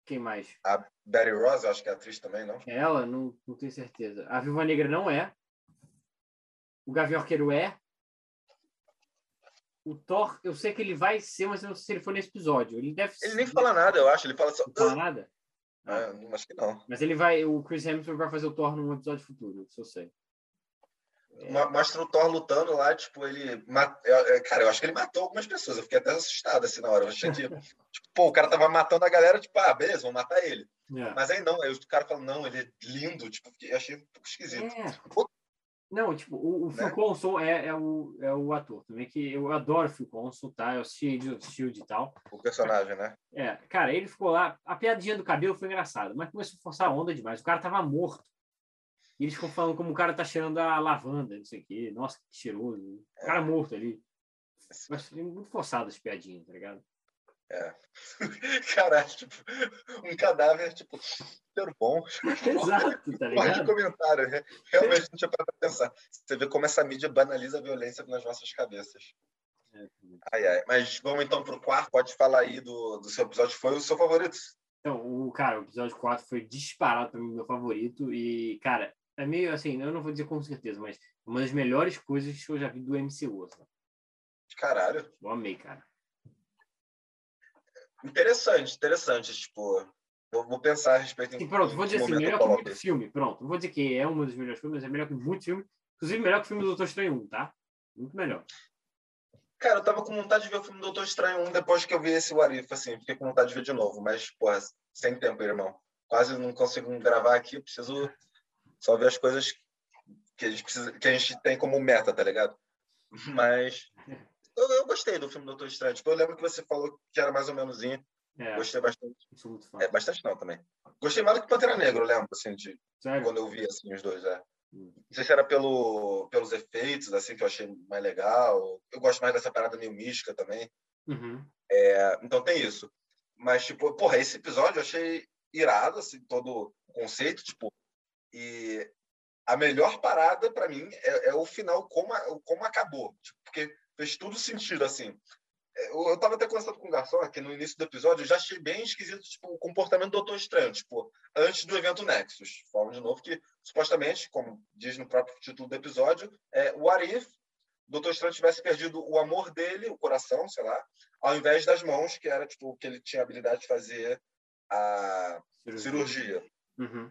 Quem mais? A Betty Ross, acho que é atriz também, não? Ela, não, não tenho certeza. A Viúva Negra não é. O Gavião Arqueiro é. O Thor, eu sei que ele vai ser, mas eu não sei se ele for nesse episódio. Ele deve Ele nem fala nada, eu acho. Ele fala só. Não fala nada? É, acho que não. Mas ele vai, o Chris Hemsworth vai fazer o Thor num episódio futuro, isso eu sei. É. Mostra o Thor lutando lá, tipo, ele. É, cara, eu acho que ele matou algumas pessoas. Eu fiquei até assustado assim na hora. Eu achei que, tipo, pô, o cara tava matando a galera, tipo, ah, beleza, vamos matar ele. É. Mas aí não, aí o cara fala, não, ele é lindo, tipo, eu achei um pouco esquisito. É. Não, tipo, o, o né? Phil Coulson é, é, o, é o ator também, que eu adoro o Phil Coulson, tá? Eu assisti Shield e tal. O personagem, né? É, cara, ele ficou lá, a piadinha do cabelo foi engraçada, mas começou a forçar a onda demais. O cara tava morto. E eles ficam falando como o cara tá cheirando a lavanda, não sei o quê. Nossa, que cheiroso. O cara morto ali. Mas muito forçado as piadinhas, tá ligado? É. Caralho, tipo, um cadáver, tipo, super bom. Exato, tá ligado? de comentário, né? realmente não tinha para pensar. Você vê como essa mídia banaliza a violência nas nossas cabeças. É, ai, ai. Mas vamos então para o quarto. Pode falar aí do, do seu episódio. Foi o seu favorito? Então, o, cara, o episódio 4 foi disparado também meu favorito. E, cara, é meio assim, eu não vou dizer com certeza, mas uma das melhores coisas que eu já vi do MCU. Assim. Caralho. Eu amei, cara. Interessante, interessante. Tipo, eu vou pensar a respeito. E pronto, vou dizer assim, melhor que muito filme. Pronto, não vou dizer que é uma das melhores filmes, é melhor que muito filme. Inclusive, melhor que o filme do Doutor Estranho 1, tá? Muito melhor. Cara, eu tava com vontade de ver o filme do Doutor Estranho 1 depois que eu vi esse Warif, assim, fiquei com vontade de ver de novo, mas, porra, sem tempo, irmão. Quase não consigo gravar aqui, preciso só ver as coisas que a gente, precisa, que a gente tem como meta, tá ligado? Mas eu, eu gostei do filme Doutor Estranho. Tipo, eu lembro que você falou que era mais ou menos. É, Gostei bastante. Fã. É, bastante não também. Gostei mais do que Pantera Negra, eu lembro, assim, de Sério? quando eu vi assim, os dois. É. Hum. Não sei se era pelo, pelos efeitos, assim, que eu achei mais legal. Eu gosto mais dessa parada meio mística também. Uhum. É, então tem isso. Mas, tipo, porra, esse episódio eu achei irado, assim, todo o conceito, tipo, e a melhor parada para mim é, é, o final, como, como acabou. Tipo, porque fez tudo sentido, assim. É, eu, eu tava até conversando com o garçom aqui no início do episódio, eu já achei bem esquisito tipo, o comportamento do Doutor Estranho, tipo, antes do evento Nexus. Falo de novo que, supostamente, como diz no próprio título do episódio, é, o Arif, o Doutor Estranho tivesse perdido o amor dele, o coração, sei lá, ao invés das mãos, que era, tipo, que ele tinha habilidade de fazer a cirurgia. cirurgia. Uhum.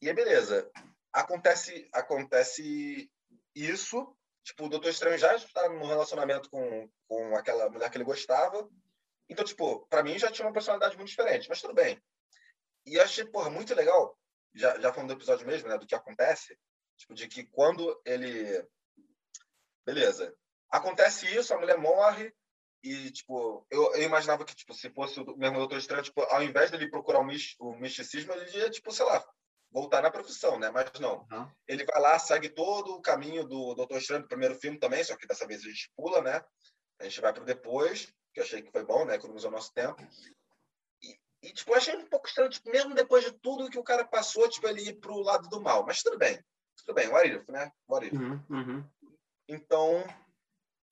E aí, beleza. Acontece, acontece isso, tipo, o Doutor Estranho já estava num relacionamento com, com aquela mulher que ele gostava. Então, tipo, para mim já tinha uma personalidade muito diferente, mas tudo bem. E eu achei, porra, muito legal, já, já falando do episódio mesmo, né, do que acontece, tipo, de que quando ele... Beleza, acontece isso, a mulher morre, e, tipo, eu, eu, imaginava que, tipo, se fosse o mesmo Doutor Estranho, tipo, ao invés dele procurar o, o misticismo, ele ia, tipo, sei lá, voltar na profissão, né? Mas não. Uhum. Ele vai lá, segue todo o caminho do Doutor Estranho do primeiro filme também, só que dessa vez a gente pula, né? A gente vai para depois, que eu achei que foi bom, né? Economizou nosso tempo. E, e, tipo, eu achei um pouco estranho, tipo, mesmo depois de tudo que o cara passou, tipo, ele ir pro lado do mal. Mas tudo bem. Tudo bem, what if, né? What if. Uhum, uhum. Então,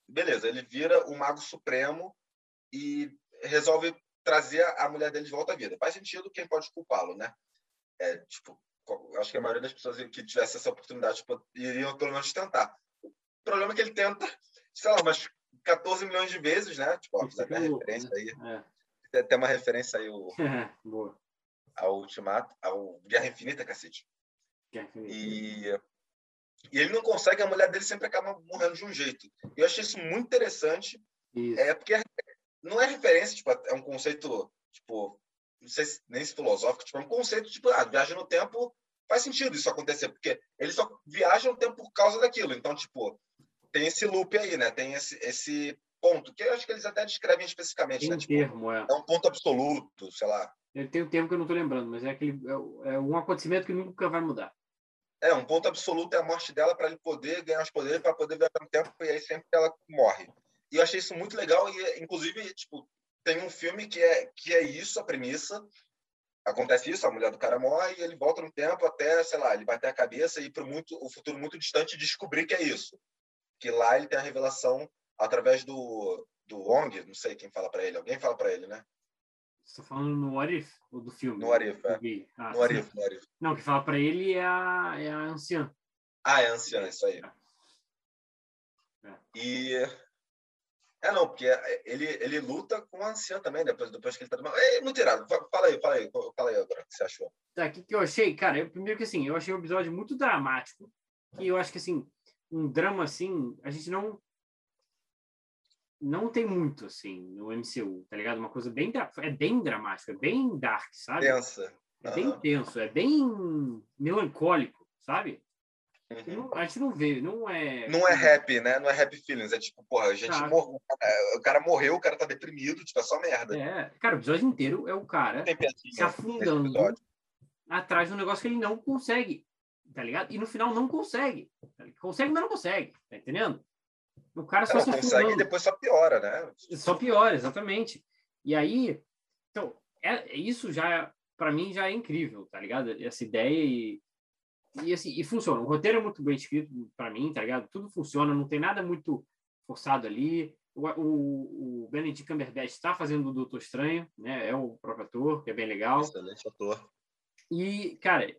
beleza, ele vira o Mago Supremo e resolve trazer a mulher dele de volta à vida. Faz sentido quem pode culpá-lo, né? É, tipo, acho que a maioria das pessoas que tivesse essa oportunidade tipo, iriam pelo menos tentar. O problema é que ele tenta, sei lá, umas 14 milhões de vezes, né? Tipo, ó, tem uma referência aí. É. Tem uma referência aí o, Boa. ao Ultimato, ao Guerra Infinita, cacete. Guerra Infinita. E e ele não consegue, a mulher dele sempre acaba morrendo de um jeito. Eu achei isso muito interessante. Isso. É porque não é referência, tipo, é um conceito, tipo, não sei se, nem se filosófico, tipo, é um conceito, tipo, ah, viagem no tempo faz sentido isso acontecer, porque ele só viaja no tempo por causa daquilo. Então, tipo, tem esse loop aí, né? Tem esse, esse ponto, que eu acho que eles até descrevem especificamente, tem né? Um tipo, termo, é. é um ponto absoluto, sei lá. Ele tem um termo que eu não estou lembrando, mas é aquele é, é um acontecimento que nunca vai mudar. É, um ponto absoluto é a morte dela para ele poder ganhar os poderes, para poder viajar no tempo, e aí sempre ela morre. E eu achei isso muito legal, e inclusive, tipo, tem um filme que é, que é isso, a premissa. Acontece isso, a mulher do cara morre e ele volta no tempo até, sei lá, ele bater a cabeça e ir para muito, o futuro muito distante descobrir que é isso. Que lá ele tem a revelação através do, do Wong, não sei quem fala para ele, alguém fala para ele, né? Você tá falando no What If? Ou do filme? No What If, é. Ah, no What If, no What If. Não, que fala pra ele é a, é a anciã. Ah, é a anciã, isso aí. É. E... É, não, porque ele, ele luta com a anciã também, depois, depois que ele tá... É muito irado. Fala aí, fala aí. Fala aí agora, o que você achou? Tá, o que, que eu achei? Cara, eu, primeiro que assim, eu achei o episódio muito dramático. E eu acho que, assim, um drama assim, a gente não não tem muito, assim, no MCU, tá ligado? Uma coisa bem... É bem dramática, é bem dark, sabe? Tensa. É bem tenso, é bem melancólico, sabe? Uhum. Não, a gente não vê, não é... Não é happy, né? Não é happy feelings. É tipo, porra, a gente morreu, o cara morreu, o cara tá deprimido, tipo, é só merda. É, cara, o episódio inteiro é o cara se afundando atrás de um negócio que ele não consegue, tá ligado? E no final não consegue. Consegue, mas não consegue, tá entendendo? O cara só se consegue e depois só piora, né? Só piora, exatamente. E aí, então, é, isso já, para mim, já é incrível, tá ligado? Essa ideia e, e, assim, e funciona. O roteiro é muito bem escrito para mim, tá ligado? Tudo funciona, não tem nada muito forçado ali. O, o, o Benedict Cumberbatch está fazendo o Doutor Estranho, né? É o próprio ator, que é bem legal. Excelente ator. E, cara,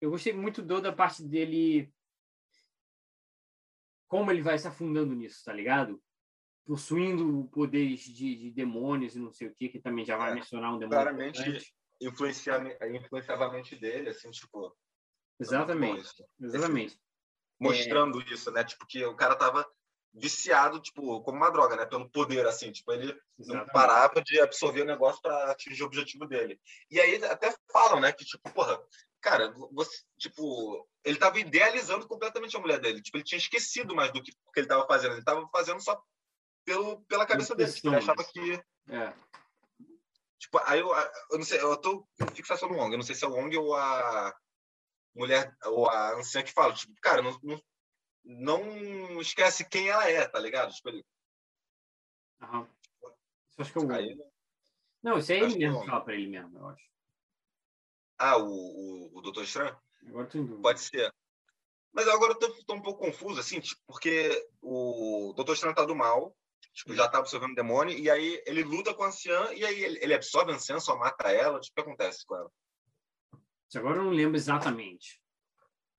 eu gostei muito do, da parte dele como ele vai se afundando nisso, tá ligado? Possuindo poderes de, de demônios e não sei o que, que também já vai é, mencionar um demônio. Claramente influenciava a mente dele, assim, tipo. Exatamente. Exatamente. Mostrando é... isso, né? Tipo, que o cara tava viciado, tipo, como uma droga, né? Pelo poder, assim, tipo, ele Exatamente. não parava de absorver o negócio para atingir o objetivo dele. E aí até falam, né, que, tipo, porra, cara, você, tipo, ele estava idealizando completamente a mulher dele. Tipo, ele tinha esquecido mais do que, que ele estava fazendo. Ele estava fazendo só pelo, pela cabeça dele. Tipo, ele achava que. É. Tipo, aí eu, eu não sei, eu tô com fixação no Wong. Eu não sei se é o Wong ou a mulher, ou a anciã que fala. Tipo, cara, não, não, não esquece quem ela é, tá ligado? Tipo, ele. Aham. Isso acho que é o Wong. Não, isso é ele mesmo que fala pra ele mesmo, eu acho. Ah, o, o, o Doutor Estranho? Agora tem Pode ser. Mas agora eu tô, tô, um pouco confuso, assim, tipo, porque o Doutor Estranho tá do mal, tipo, já tá absorvendo demônio, e aí ele luta com a anciã, e aí ele, ele absorve a anciã, só mata ela, tipo, o que acontece com ela? Agora eu não lembro exatamente.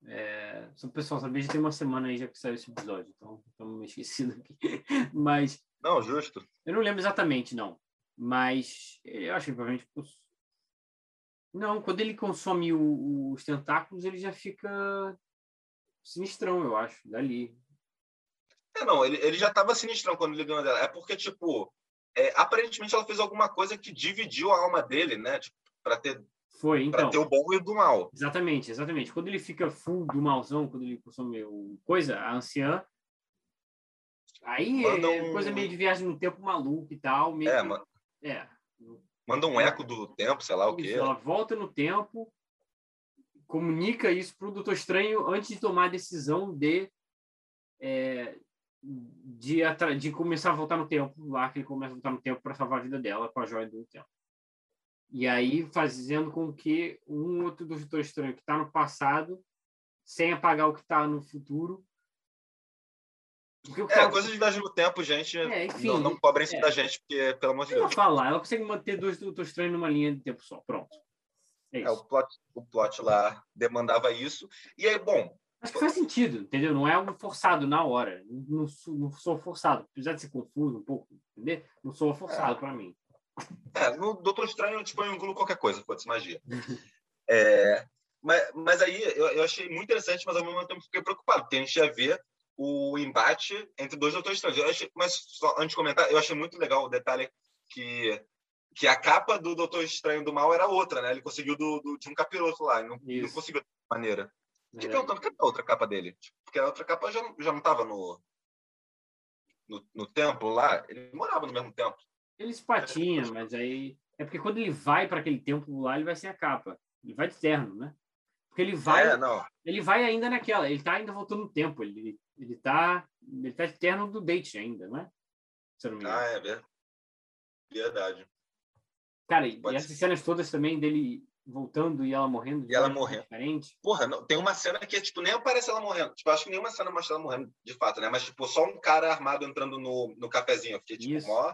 É, só pessoal saber já tem uma semana aí já que saiu esse episódio, então estamos me esquecido aqui. Mas. Não, justo. Eu não lembro exatamente, não. Mas eu acho que provavelmente não, quando ele consome o, os tentáculos, ele já fica sinistrão, eu acho, dali. É, não, ele, ele já tava sinistrão quando ele ganhou dela. É porque, tipo, é, aparentemente ela fez alguma coisa que dividiu a alma dele, né? Tipo, pra ter. Foi, então. Pra ter o bom e o do mal. Exatamente, exatamente. Quando ele fica full do malzão, quando ele consome o coisa, a anciã. Aí Manda é um... coisa meio de viagem no tempo maluco e tal. Meio é, que... é. Manda um eco do tempo, sei lá o quê. Ela volta no tempo, comunica isso pro Doutor Estranho antes de tomar a decisão de é, de, de começar a voltar no tempo, lá que ele começa a voltar no tempo para salvar a vida dela com a joia do tempo. E aí fazendo com que um outro do Doutor Estranho que está no passado, sem apagar o que está no futuro. é, tá... coisa de viagem no tempo, gente. É, enfim, não, não cobrem isso é. da gente, porque, pelo amor de Deus. falar, ela consegue manter dois Doutor Estranho numa linha de tempo só. Pronto. É, é o, plot, o plot lá demandava isso. E aí, bom, Acho que faz sentido, entendeu? Não é algo forçado na hora. Não, não sou forçado. Apesar de ser confuso um pouco, entendeu? Não sou forçado é. para mim. É, no Doutor Estranho, eu engulo qualquer coisa, pode ser magia. é, mas, mas aí eu, eu, achei muito interessante, mas ao mesmo tempo fiquei preocupado, porque a gente ia ver o embate entre dois Doutores Estranhos. Achei, mas só antes de comentar, eu achei muito legal o detalhe que que a capa do Doutor Estranho do Mal era outra, né? Ele conseguiu do, do de um capiroto lá, não, não conseguiu de maneira. Fiquei perguntando, cadê a outra capa dele? Porque a outra capa já, já não estava no, no, no templo lá, ele morava no mesmo templo. Eles patinham, mas aí. É porque quando ele vai para aquele templo lá, ele vai sem a capa. Ele vai de terno, né? Porque ele vai. É. Ele vai ainda naquela. Ele tá ainda voltando no tempo. Ele, ele tá. Ele tá de terno do date ainda, não é? Se não me engano. Ah, é verdade. Verdade. Cara, Pode e essas ser. cenas todas também dele voltando e ela morrendo. E ela morrendo. Diferente. Porra, não, tem uma cena que tipo, nem aparece ela morrendo. Tipo, acho que nenhuma cena mostra ela morrendo, de fato, né? Mas, tipo, só um cara armado entrando no, no cafezinho. Eu fiquei, tipo, Isso. mó...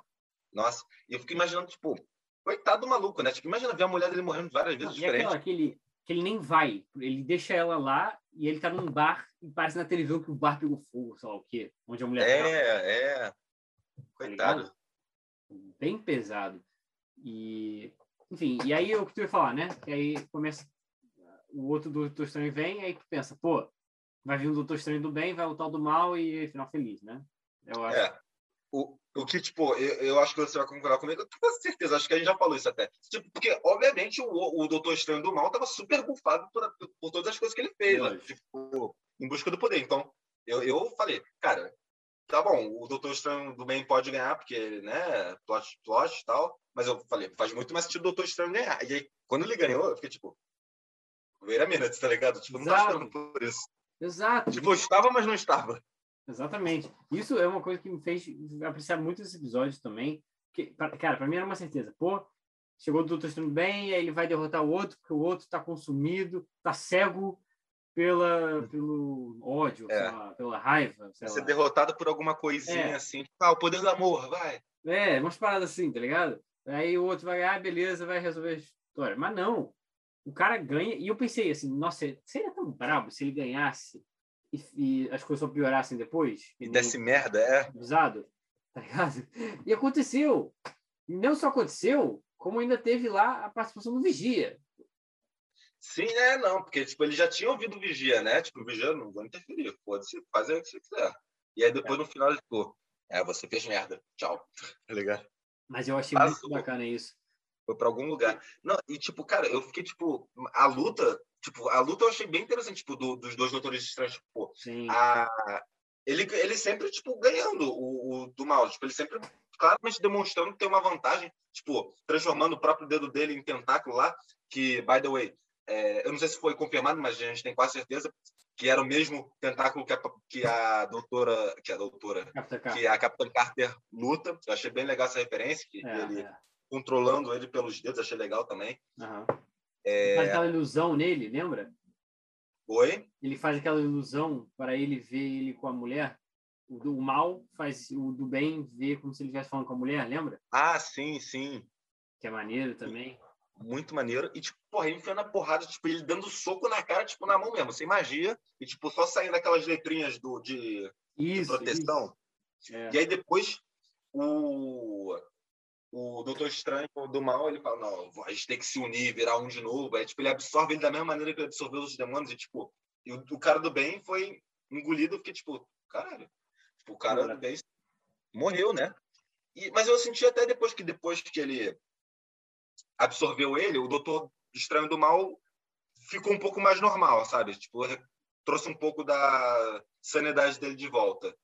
Nossa. E eu fiquei imaginando, tipo, coitado do maluco, né? Tipo, imagina ver a mulher dele morrendo várias vezes não, diferentes. E aquela que ele, que ele nem vai. Ele deixa ela lá e ele tá num bar e parece na televisão que o bar pegou fogo, sei lá o quê. Onde a mulher É, tá. é. Coitado. Tá Bem pesado. E enfim, e aí o que tu ia falar, né? Que aí começa o outro Doutor Estranho vem, aí tu pensa, pô, vai vir um Doutor Estranho do bem, vai o tal do mal e final feliz, né? Eu acho. É. O, o que, tipo, eu, eu acho que você vai concordar comigo, eu tenho certeza, acho que a gente já falou isso até. Tipo, porque, obviamente, o, o Doutor Estranho do Mal tava super bufado por, por todas as coisas que ele fez, né? tipo, em busca do poder. Então, eu, eu falei, cara, tá bom, o Doutor Estranho do Bem pode ganhar, porque, né, plot, plot e tal, mas eu falei, faz muito mais sentido o Doutor Estranho ganhar. E aí, quando ele ganhou, eu fiquei tipo, wait a minute, tá ligado? Tipo, não tá esperando por isso. Exato. Tipo, eu estava, mas não estava. Exatamente. Isso é uma coisa que me fez apreciar muito esse episódio também. Que, pra, cara, para mim era uma certeza. Pô, chegou o Doutor Estranho bem, aí ele vai derrotar o outro, porque o outro tá consumido, tá cego pela, pelo ódio, é. pela, pela, raiva. Sei Ser lá. derrotado por alguma coisinha é. assim. Tipo, ah, o poder do amor, vai. É, umas paradas assim, tá ligado? Aí o outro vai, ah, beleza, vai resolver a história. Mas não. O cara ganha. E eu pensei assim, nossa, seria tão brabo se ele ganhasse e, e as coisas só piorassem depois? E desse merda, é? Usado. Tá ligado? E aconteceu. E não só aconteceu, como ainda teve lá a participação do Vigia. Sim, é, não, porque tipo, ele já tinha ouvido o Vigia, né? Tipo, o Vigia não vou interferir, pode-se fazer o que você quiser. E aí depois é. no final ele ficou, é, você fez merda, tchau. Tá ligado? Mas eu achei Passou. muito bacana isso. Foi para algum lugar. Não, e tipo, cara, eu fiquei tipo, a luta, tipo, a luta eu achei bem interessante, tipo, do, dos dois doutores estranhos, tipo, Sim. a ele, ele sempre, tipo, ganhando o, o do mal. Tipo, ele sempre claramente demonstrando que tem uma vantagem, tipo, transformando o próprio dedo dele em tentáculo lá, que, by the way, é, eu não sei se foi confirmado, mas a gente tem quase certeza que era o mesmo tentáculo que a, que a doutora, que a doutora, que a Capitã Carter luta. Eu achei bem legal essa referência, que é, ele é. Controlando ele pelos dedos, achei legal também. Uhum. É... Faz aquela ilusão nele, lembra? Oi? Ele faz aquela ilusão para ele ver ele com a mulher. O do mal faz o do bem ver como se ele estivesse falando com a mulher, lembra? Ah, sim, sim. Que é maneiro também muito maneiro. E, tipo, porra, ele enfiando a porrada, tipo, ele dando soco na cara, tipo, na mão mesmo, sem magia. E, tipo, só saindo aquelas letrinhas do, de, isso, de proteção. Isso. É. E aí depois o, o Doutor Estranho do mal, ele fala, não, a gente tem que se unir, virar um de novo. Aí, tipo, ele absorve ele da mesma maneira que ele absorveu os demônios. E, tipo, e o, o cara do bem foi engolido, porque, tipo, caralho. Tipo, o cara bem, morreu, né? E, mas eu senti até depois que depois que ele absorveu ele, o Doutor Estranho do Mal ficou um pouco mais normal, sabe? Tipo, trouxe um pouco da sanidade dele de volta.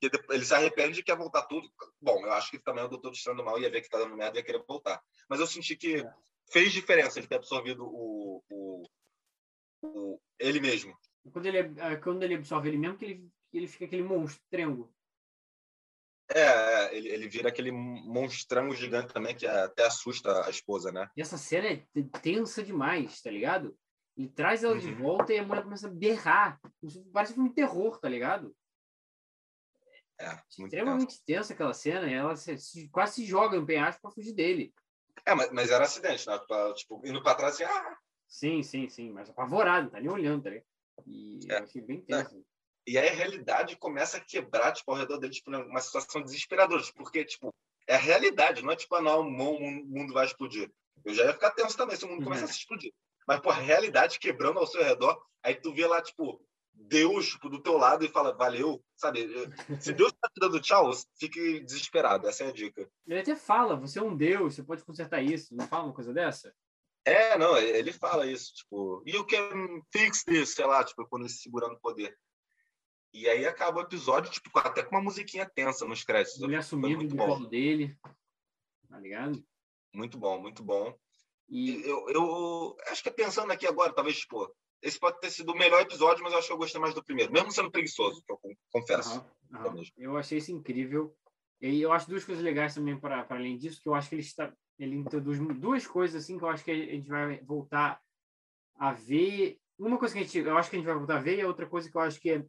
Tipo, ele se arrepende e quer voltar tudo. Bom, eu acho que também o Doutor Estranho do Mal ia ver que tá dando merda e ia querer voltar. Mas eu senti que é. fez diferença ele ter absorvido o, o, o ele mesmo. Quando ele, é, quando ele absorve ele mesmo, que ele, ele fica aquele monstro, triângulo. É, é, ele, ele vira aquele monstrango gigante também que até assusta a esposa, né? E essa cena é tensa demais, tá ligado? Ele traz ela uhum. de volta e a mulher começa a berrar. Parece um terror, tá ligado? É, extremamente tensa aquela cena e ela se, se, quase se joga no penhasco para fugir dele. É, mas, mas era acidente, né? Tipo, indo para trás assim, ah! Sim, sim, sim, mas apavorado, tá nem olhando, tá ligado? E é. eu achei bem tenso. É. E aí a realidade começa a quebrar, tipo, ao redor dele, tipo, uma situação desesperadora, porque, tipo, é a realidade, não é tipo, ah, não, o mundo vai explodir. Eu já ia ficar tenso também se o mundo uhum. começasse a explodir. Mas, pô, a realidade quebrando ao seu redor, aí tu vê lá, tipo, Deus tipo, do teu lado e fala, valeu, sabe? Se Deus tá te dando tchau, fique desesperado, essa é a dica. Ele até fala, você é um Deus, você pode consertar isso, não fala uma coisa dessa? É, não, ele fala isso, tipo, you can fix this, sei lá, tipo, quando ele segurando o poder. E aí acaba o episódio, tipo, até com uma musiquinha tensa nos créditos. Ele assumindo do colo dele, tá ligado? Muito bom, muito bom. E eu, eu acho que é pensando aqui agora, talvez, tipo, esse pode ter sido o melhor episódio, mas eu acho que eu gostei mais do primeiro, mesmo sendo preguiçoso, que eu confesso. Uhum, uhum. Eu achei isso incrível. E eu acho duas coisas legais também para além disso, que eu acho que ele está ele introduz duas coisas assim que eu acho que a gente vai voltar a ver. Uma coisa que a gente, eu acho que a gente vai voltar a ver e a outra coisa que eu acho que é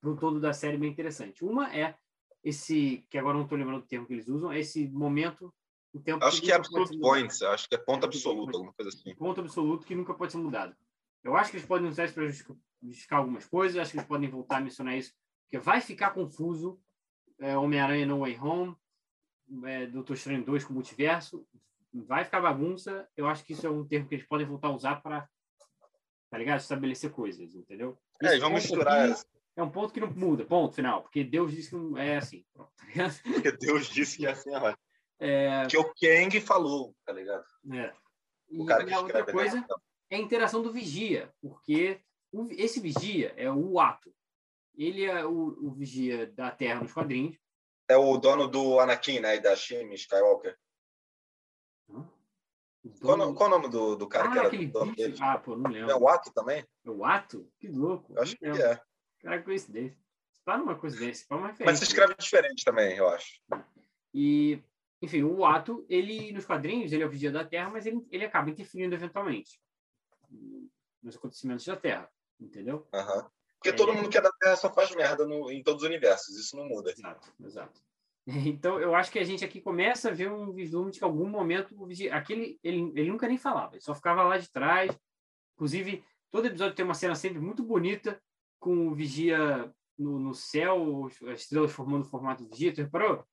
pro todo da série bem interessante. Uma é esse, que agora não estou lembrando o termo que eles usam, é esse momento o tempo acho que, que é absolute points, acho que é ponto absoluto, alguma coisa assim. Ponto absoluto que nunca pode ser mudado. Eu acho que eles podem usar isso para justificar algumas coisas, acho que eles podem voltar a mencionar isso, porque vai ficar confuso é, Homem-Aranha No Way Home, é, Doutor Estranho 2 com o multiverso, vai ficar bagunça. Eu acho que isso é um termo que eles podem voltar a usar para, tá ligado? Estabelecer coisas, entendeu? É, vamos misturar. Aqui é um ponto que não muda, ponto final, porque Deus disse que não é assim. Pronto, tá porque Deus disse que é assim, é... Que o Kang falou, tá ligado? É. O cara que outra coisa é a interação do vigia, porque o, esse vigia é o ato. Ele é o, o, vigia da Terra nos quadrinhos. É o dono do Anakin, né? E da Shimi Skywalker. Qual, qual, o nome do, do cara ah, que era aquele dono dele? Ah, pô, não lembro. É o Ato também? É o Ato? Que louco. Eu acho que é. Cara, coincidência. Para numa coincidência, para uma Mas se escreve diferente também, eu acho. E, enfim, o Ato, ele, nos quadrinhos, ele é o vigia da Terra, mas ele, ele acaba interferindo eventualmente nos acontecimentos da Terra, entendeu? Uhum. Porque é, todo mundo que é da Terra só faz merda no, em todos os universos, isso não muda. Exato, exato. Então, eu acho que a gente aqui começa a ver um vislumbre de que em algum momento aquele ele, ele nunca nem falava, ele só ficava lá de trás. Inclusive, todo episódio tem uma cena sempre muito bonita com o vigia no, no céu, as estrelas formando o formato de vigia, tu reparou?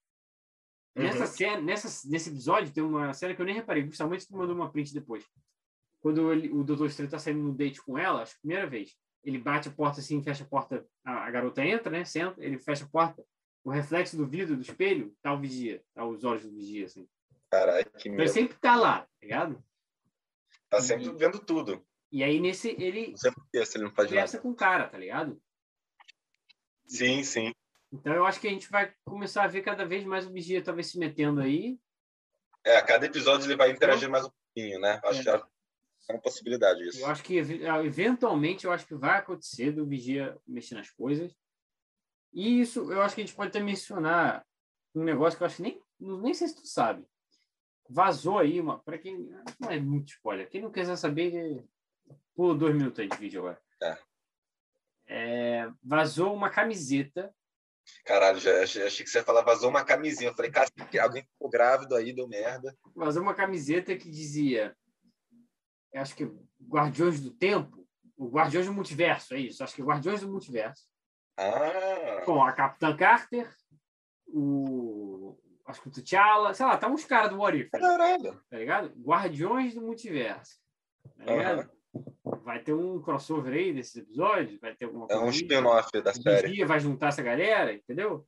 Uhum. Nessa cena, nessa, nesse episódio tem uma cena que eu nem reparei, justamente tu mandou uma print depois quando ele, o Doutor Estranho tá saindo no date com ela, acho que primeira vez, ele bate a porta assim, fecha a porta, a, a, garota entra, né? Senta, ele fecha a porta, o reflexo do vidro do espelho tá o vigia, tá os olhos do vigia, assim. Caralho, que medo. Ele sempre tá lá, tá ligado? Tá sempre e, vendo tudo. E aí nesse, ele. Não sei por que, se ele não faz nada. com o cara, tá ligado? Sim, sim. Então eu acho que a gente vai começar a ver cada vez mais o vigia talvez se metendo aí. É, a cada episódio ele vai interagir mais um pouquinho, né? Acho é. que é uma possibilidade isso. Eu acho que eventualmente eu acho que vai acontecer do vigia mexer nas coisas. E isso eu acho que a gente pode até mencionar um negócio que eu acho que nem nem sei se tu sabe. Vazou aí uma para quem não é muito spoiler. Quem não quiser saber pula dois minutos aí de vídeo agora. É. É, vazou uma camiseta. Caralho, já achei, achei que você ia falar vazou uma camisinha. Eu falei, cara, alguém ficou grávido aí, deu merda. Vazou uma camiseta que dizia acho que Guardiões do Tempo, o Guardiões do Multiverso, é isso, acho que Guardiões do Multiverso. Ah. Com a Capitã Carter, o. Acho que o T'Challa, sei lá, tá uns caras do What If, Caralho. Tá ligado? Guardiões do Multiverso. Tá ligado? Uhum. vai ter um crossover aí desses episódios? Vai ter alguma coisa? É um spin-off da série. vai juntar essa galera, entendeu?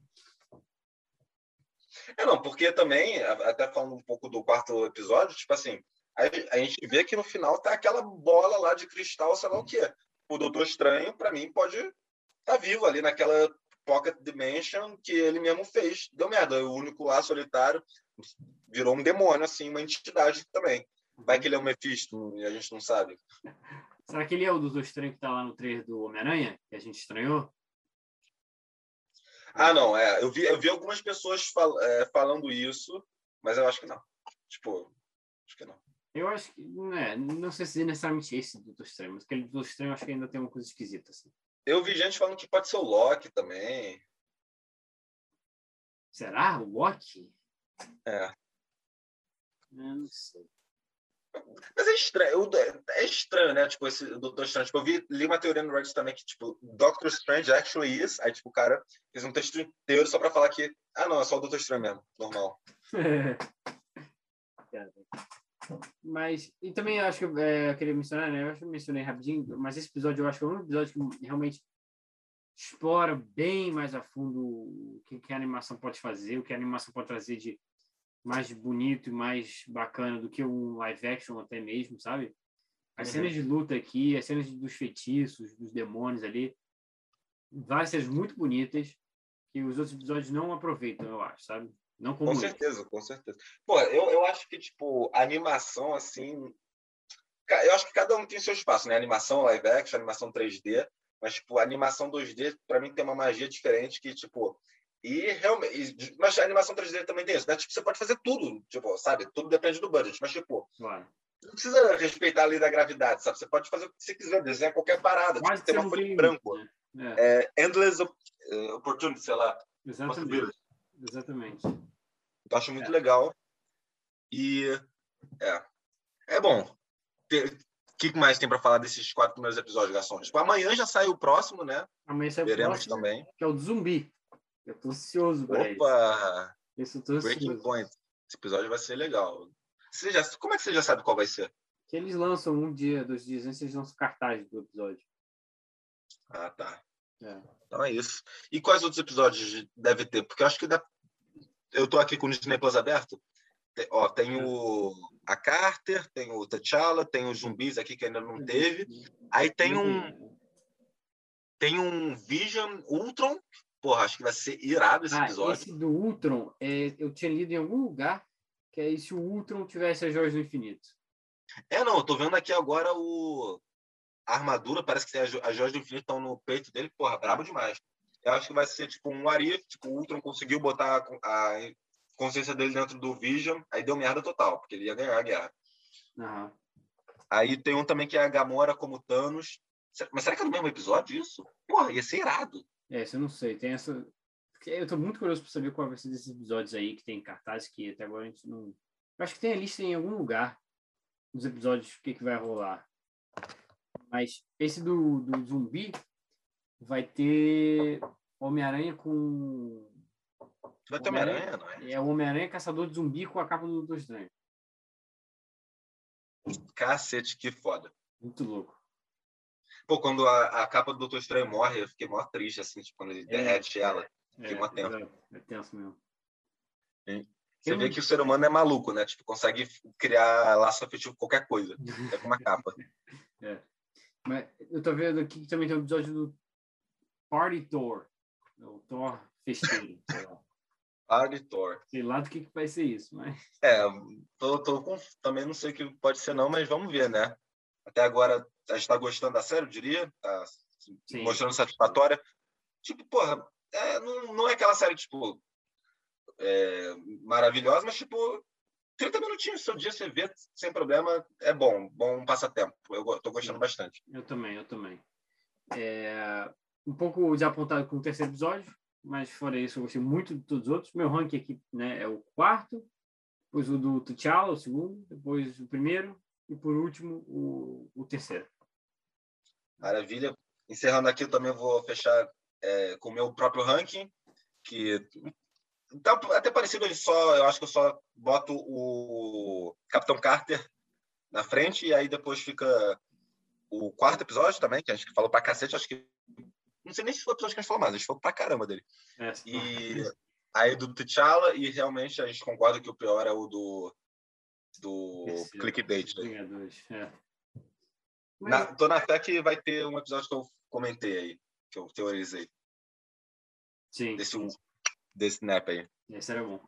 É, não, porque também, até falando um pouco do quarto episódio, tipo assim, a, a gente vê que no final tá aquela bola lá de cristal, sei lá o quê. O Doutor Estranho, para mim, pode estar tá vivo ali naquela Pocket Dimension que ele mesmo fez. Deu merda. O único lá solitário virou um demônio, assim, uma entidade também. Vai que ele é o Mephisto e a gente não sabe. Será que ele é o dos estranhos que tá lá no trailer do Homem-Aranha, que a gente estranhou? Ah, não, é. Eu vi, eu vi algumas pessoas fal, é, falando isso, mas eu acho que não. Tipo, acho que não. Eu acho que, né, não sei se é necessariamente esse Doutor Estranho, mas aquele Estranho eu acho que ainda tem uma coisa esquisita, assim. Eu vi gente falando que pode ser o Loki também. Será? O Loki? É. Eu não sei. Mas é estranho, é estranho, né? Tipo, esse Doutor Estranho. Tipo, eu vi, li uma teoria no Reddit também que, tipo, Doctor Strange actually is. Aí, tipo, o cara fez um texto inteiro só pra falar que, ah, não, é só o Doutor Estranho mesmo, normal. Mas, e também acho que é, eu queria mencionar, né? Eu acho que eu mencionei rapidinho, mas esse episódio eu acho que é um episódio que realmente explora bem mais a fundo o que, que a animação pode fazer, o que a animação pode trazer de mais bonito e mais bacana do que um live action até mesmo, sabe? As uhum. cenas de luta aqui, as cenas dos feitiços, dos demônios ali, várias cenas muito bonitas que os outros episódios não aproveitam, eu acho, sabe? Não com certeza, com certeza. Pô, eu, eu acho que, tipo, animação, assim... Eu acho que cada um tem seu espaço, né? Animação live action, animação 3D, mas, tipo, animação 2D, para mim, tem uma magia diferente que, tipo... E realmente... Mas a animação 3D também tem isso, né? Tipo, você pode fazer tudo, tipo, sabe? Tudo depende do budget, mas, tipo... Claro. Não precisa respeitar a lei da gravidade, sabe? Você pode fazer o que você quiser, desenhar qualquer parada. Tipo, tem uma folha em branco. Né? É. É, endless eh, opportunity, sei lá. Exatamente. Exatamente. Eu acho muito é. legal. E é, é bom. O que mais tem para falar desses quatro primeiros episódios, Garçons? Tipo, amanhã já sai o próximo, né? Amanhã sai Veremos o próximo, também. Que é o do zumbi. Eu tô ansioso para Opa! Isso, tô Breaking ansioso. Point. Esse episódio vai ser legal. Você já, como é que você já sabe qual vai ser? Que eles lançam um dia, dois dias antes, eles lançam cartaz do episódio. Ah, tá. É. Então é isso. E quais outros episódios deve ter? Porque eu acho que dá, eu tô aqui com o Disney Plus aberto. Tem, ó, tem o a Carter, tem o T'Challa, tem os zumbis aqui que ainda não teve. Aí tem um tem um Vision Ultron. Porra, acho que vai ser irado esse ah, episódio. Esse do Ultron, é, eu tinha lido em algum lugar que é se o Ultron tivesse as joias do infinito. É, não, eu tô vendo aqui agora o a armadura, parece que as, as joias do infinito estão no peito dele, porra, brabo demais. Eu acho que vai ser tipo um Arif, tipo, o Ultron conseguiu botar a consciência dele dentro do Vision, aí deu merda total, porque ele ia ganhar a guerra. Uhum. Aí tem um também que é a Gamora como Thanos. Mas será que é no mesmo episódio isso? Porra, ia ser irado. É, isso eu não sei. Tem essa. Eu tô muito curioso para saber qual vai ser desses episódios aí que tem cartaz que até agora a gente não. Eu acho que tem a lista em algum lugar dos episódios o que, que vai rolar. Mas esse do, do zumbi vai ter Homem-Aranha com. Vai ter Homem-Aranha, não é? É o Homem-Aranha caçador de zumbi com a capa do Doutor Estranho. Cacete, que foda. Muito louco. Pô, quando a, a capa do Doutor Estranho morre, eu fiquei mó triste, assim, tipo, quando ele é, derrete ela. Fiquei é, mó tenso. É, é tenso mesmo. Sim. Você eu... vê que o ser humano é maluco, né? Tipo, consegue criar laço afetivo com qualquer coisa. É com uma capa. é. Mas eu tô vendo aqui que também tem um episódio do Party Tour. O Thor festeiro, sei lá. Party Thor. Sei lá do que, que vai ser isso, mas... É, tô, tô com... também não sei o que pode ser não, mas vamos ver, né? Até agora, a gente tá gostando da série, eu diria. Tá Sim. mostrando satisfatória. Tipo, porra, é, não, não é aquela série, tipo, é, maravilhosa, mas, tipo, 30 minutinhos do seu dia você vê sem problema, é bom, bom passatempo. Eu tô gostando bastante. Eu também, eu também. É, um pouco desapontado com o terceiro episódio, mas fora isso, eu gostei muito de todos os outros. Meu ranking aqui né, é o quarto, depois o do T'Challa, o segundo, depois o primeiro e por último o, o terceiro. Maravilha. Encerrando aqui, eu também vou fechar é, com o meu próprio ranking, que tá até parecido, só, eu acho que eu só boto o Capitão Carter na frente e aí depois fica o quarto episódio também, que a gente falou pra cacete, acho que. Não sei nem se foi o episódio que a gente falou mais, a gente falou pra caramba dele. É, e aí do T'Challa, e realmente a gente concorda que o pior é o do. Do Esse clickbait. Né? É. Na, tô na fé que vai ter um episódio que eu comentei aí, que eu teorizei. Sim. Desse, desse snap aí. Esse era bom.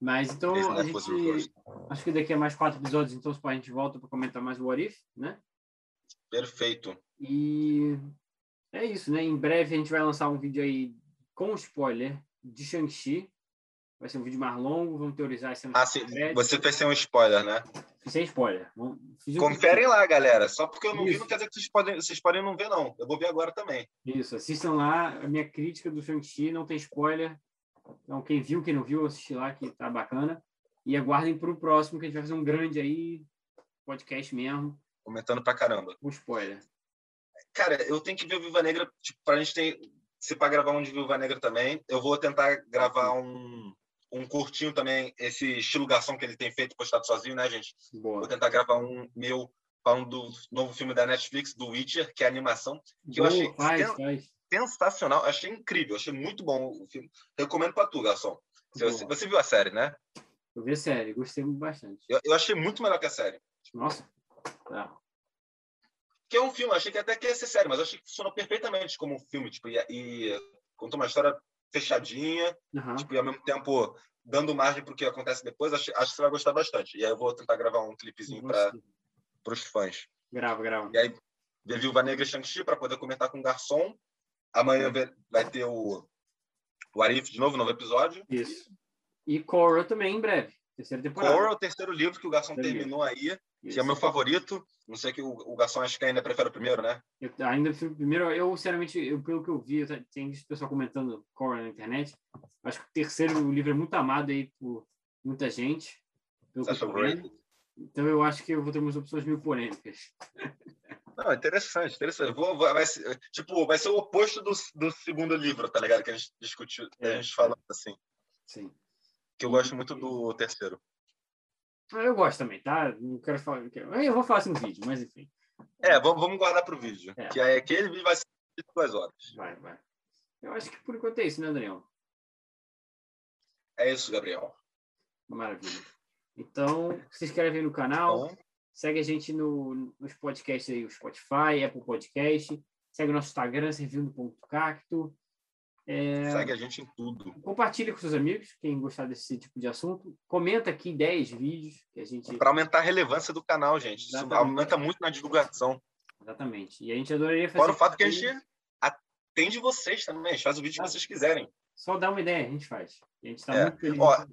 Mas então, a gente, acho que daqui a mais quatro episódios, então a gente volta para comentar mais o What If, né? Perfeito. E é isso, né? Em breve a gente vai lançar um vídeo aí com spoiler de Shang-Chi. Vai ser um vídeo mais longo, vamos teorizar esse Ah, sim. Você fez sem um spoiler, né? Sem spoiler. Conferem lá, galera. Só porque eu não isso. vi, não quer dizer que vocês podem, vocês podem não ver, não. Eu vou ver agora também. Isso, assistam lá. A minha crítica do Shang-Chi não tem spoiler. Então, quem viu, quem não viu, assistir lá, que tá bacana. E aguardem para o próximo, que a gente vai fazer um grande aí, podcast mesmo. Comentando pra caramba. O spoiler. Cara, eu tenho que ver o Viva Negra, tipo, pra gente ter. Se para gravar um de Viva Negra também, eu vou tentar gravar um, um curtinho também, esse estilo garçom que ele tem feito, postado sozinho, né, gente? Boa. Vou tentar gravar um meu falando do novo filme da Netflix, do Witcher, que é animação, que Boa, eu achei. Faz, faz sensacional. Achei incrível, achei muito bom o filme. Recomendo para tu, Garçom. Você, você, viu a série, né? Eu vi a série, gostei bastante. Eu, eu achei muito melhor que a série. Nossa. Tá. Que é um filme, achei que até que ia ser série, mas achei que funcionou perfeitamente como um filme, tipo, e, e contou uma história fechadinha, uhum. tipo, e ao mesmo tempo dando margem para o que acontece depois. Acho, acho que você vai gostar bastante. E aí eu vou tentar gravar um clipezinho para os fãs. Grava, grava. E aí, ver Viúva Negra e Shang-Chi para poder comentar com o Garçom Amanhã vai ter o, o Arif de novo, novo episódio. Isso. E Cora também em breve. Terceira temporada. Cora é o terceiro livro que o Garçom terminou aí, Isso. que é o meu favorito. Não sei que o, o Garçom acho que ainda prefere o primeiro, né? Eu ainda prefiro o primeiro. Eu, sinceramente, eu, pelo que eu vi, eu, tem pessoal comentando Cora na internet. Acho que o terceiro livro é muito amado aí por muita gente. Você achou Então eu acho que eu vou ter umas opções meio polêmicas. Não, interessante, interessante. Vou, vai, ser, tipo, vai ser o oposto do, do segundo livro, tá ligado? Que a gente discutiu, é. a gente falou assim. Sim. Que eu gosto muito do terceiro. Ah, eu gosto também, tá? Não quero falar. Eu vou falar assim no vídeo, mas enfim. É, vamos, vamos guardar para o vídeo. É. Que aí aquele vídeo vai ser duas horas. Vai, vai. Eu acho que por enquanto é isso, né, Daniel? É isso, Gabriel. Maravilha. Então, se inscreve no canal. Então, Segue a gente no, nos podcasts aí, o Spotify, Apple Podcast. Segue o nosso Instagram, servindo.cacto. É... Segue a gente em tudo. Compartilhe com seus amigos, quem gostar desse tipo de assunto. Comenta aqui 10 vídeos que a gente. Para aumentar a relevância do canal, gente. Isso aumenta muito na divulgação. Exatamente. E a gente adoraria fazer. Fora o fato que a gente atende vocês também, a gente faz o vídeo ah, que vocês quiserem. Só dá uma ideia, a gente faz. A gente está é. muito feliz. Ó,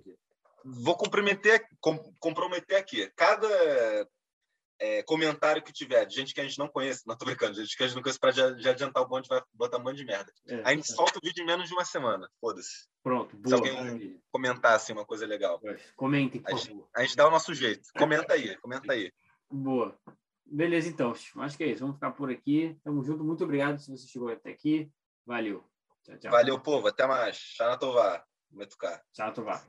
vou comprometer, com, comprometer aqui. Cada é, comentário que tiver de gente que a gente não conhece, não tô brincando, gente que a gente não conhece para já, já, adiantar o bonde, vai botar um monte de merda. É, a gente é. solta o vídeo em menos de uma semana, foda-se. Pronto, boa. Se alguém comentar assim uma coisa legal. Comentem, por a gente, a gente dá o nosso jeito. Comenta aí, comenta aí. Boa. Beleza, então. Acho que é isso. Vamos ficar por aqui. Tamo junto. Muito obrigado se você chegou até aqui. Valeu. Tchau, tchau. Valeu, povo. Até mais. Tchau, Tovar. Tchau, Tovar.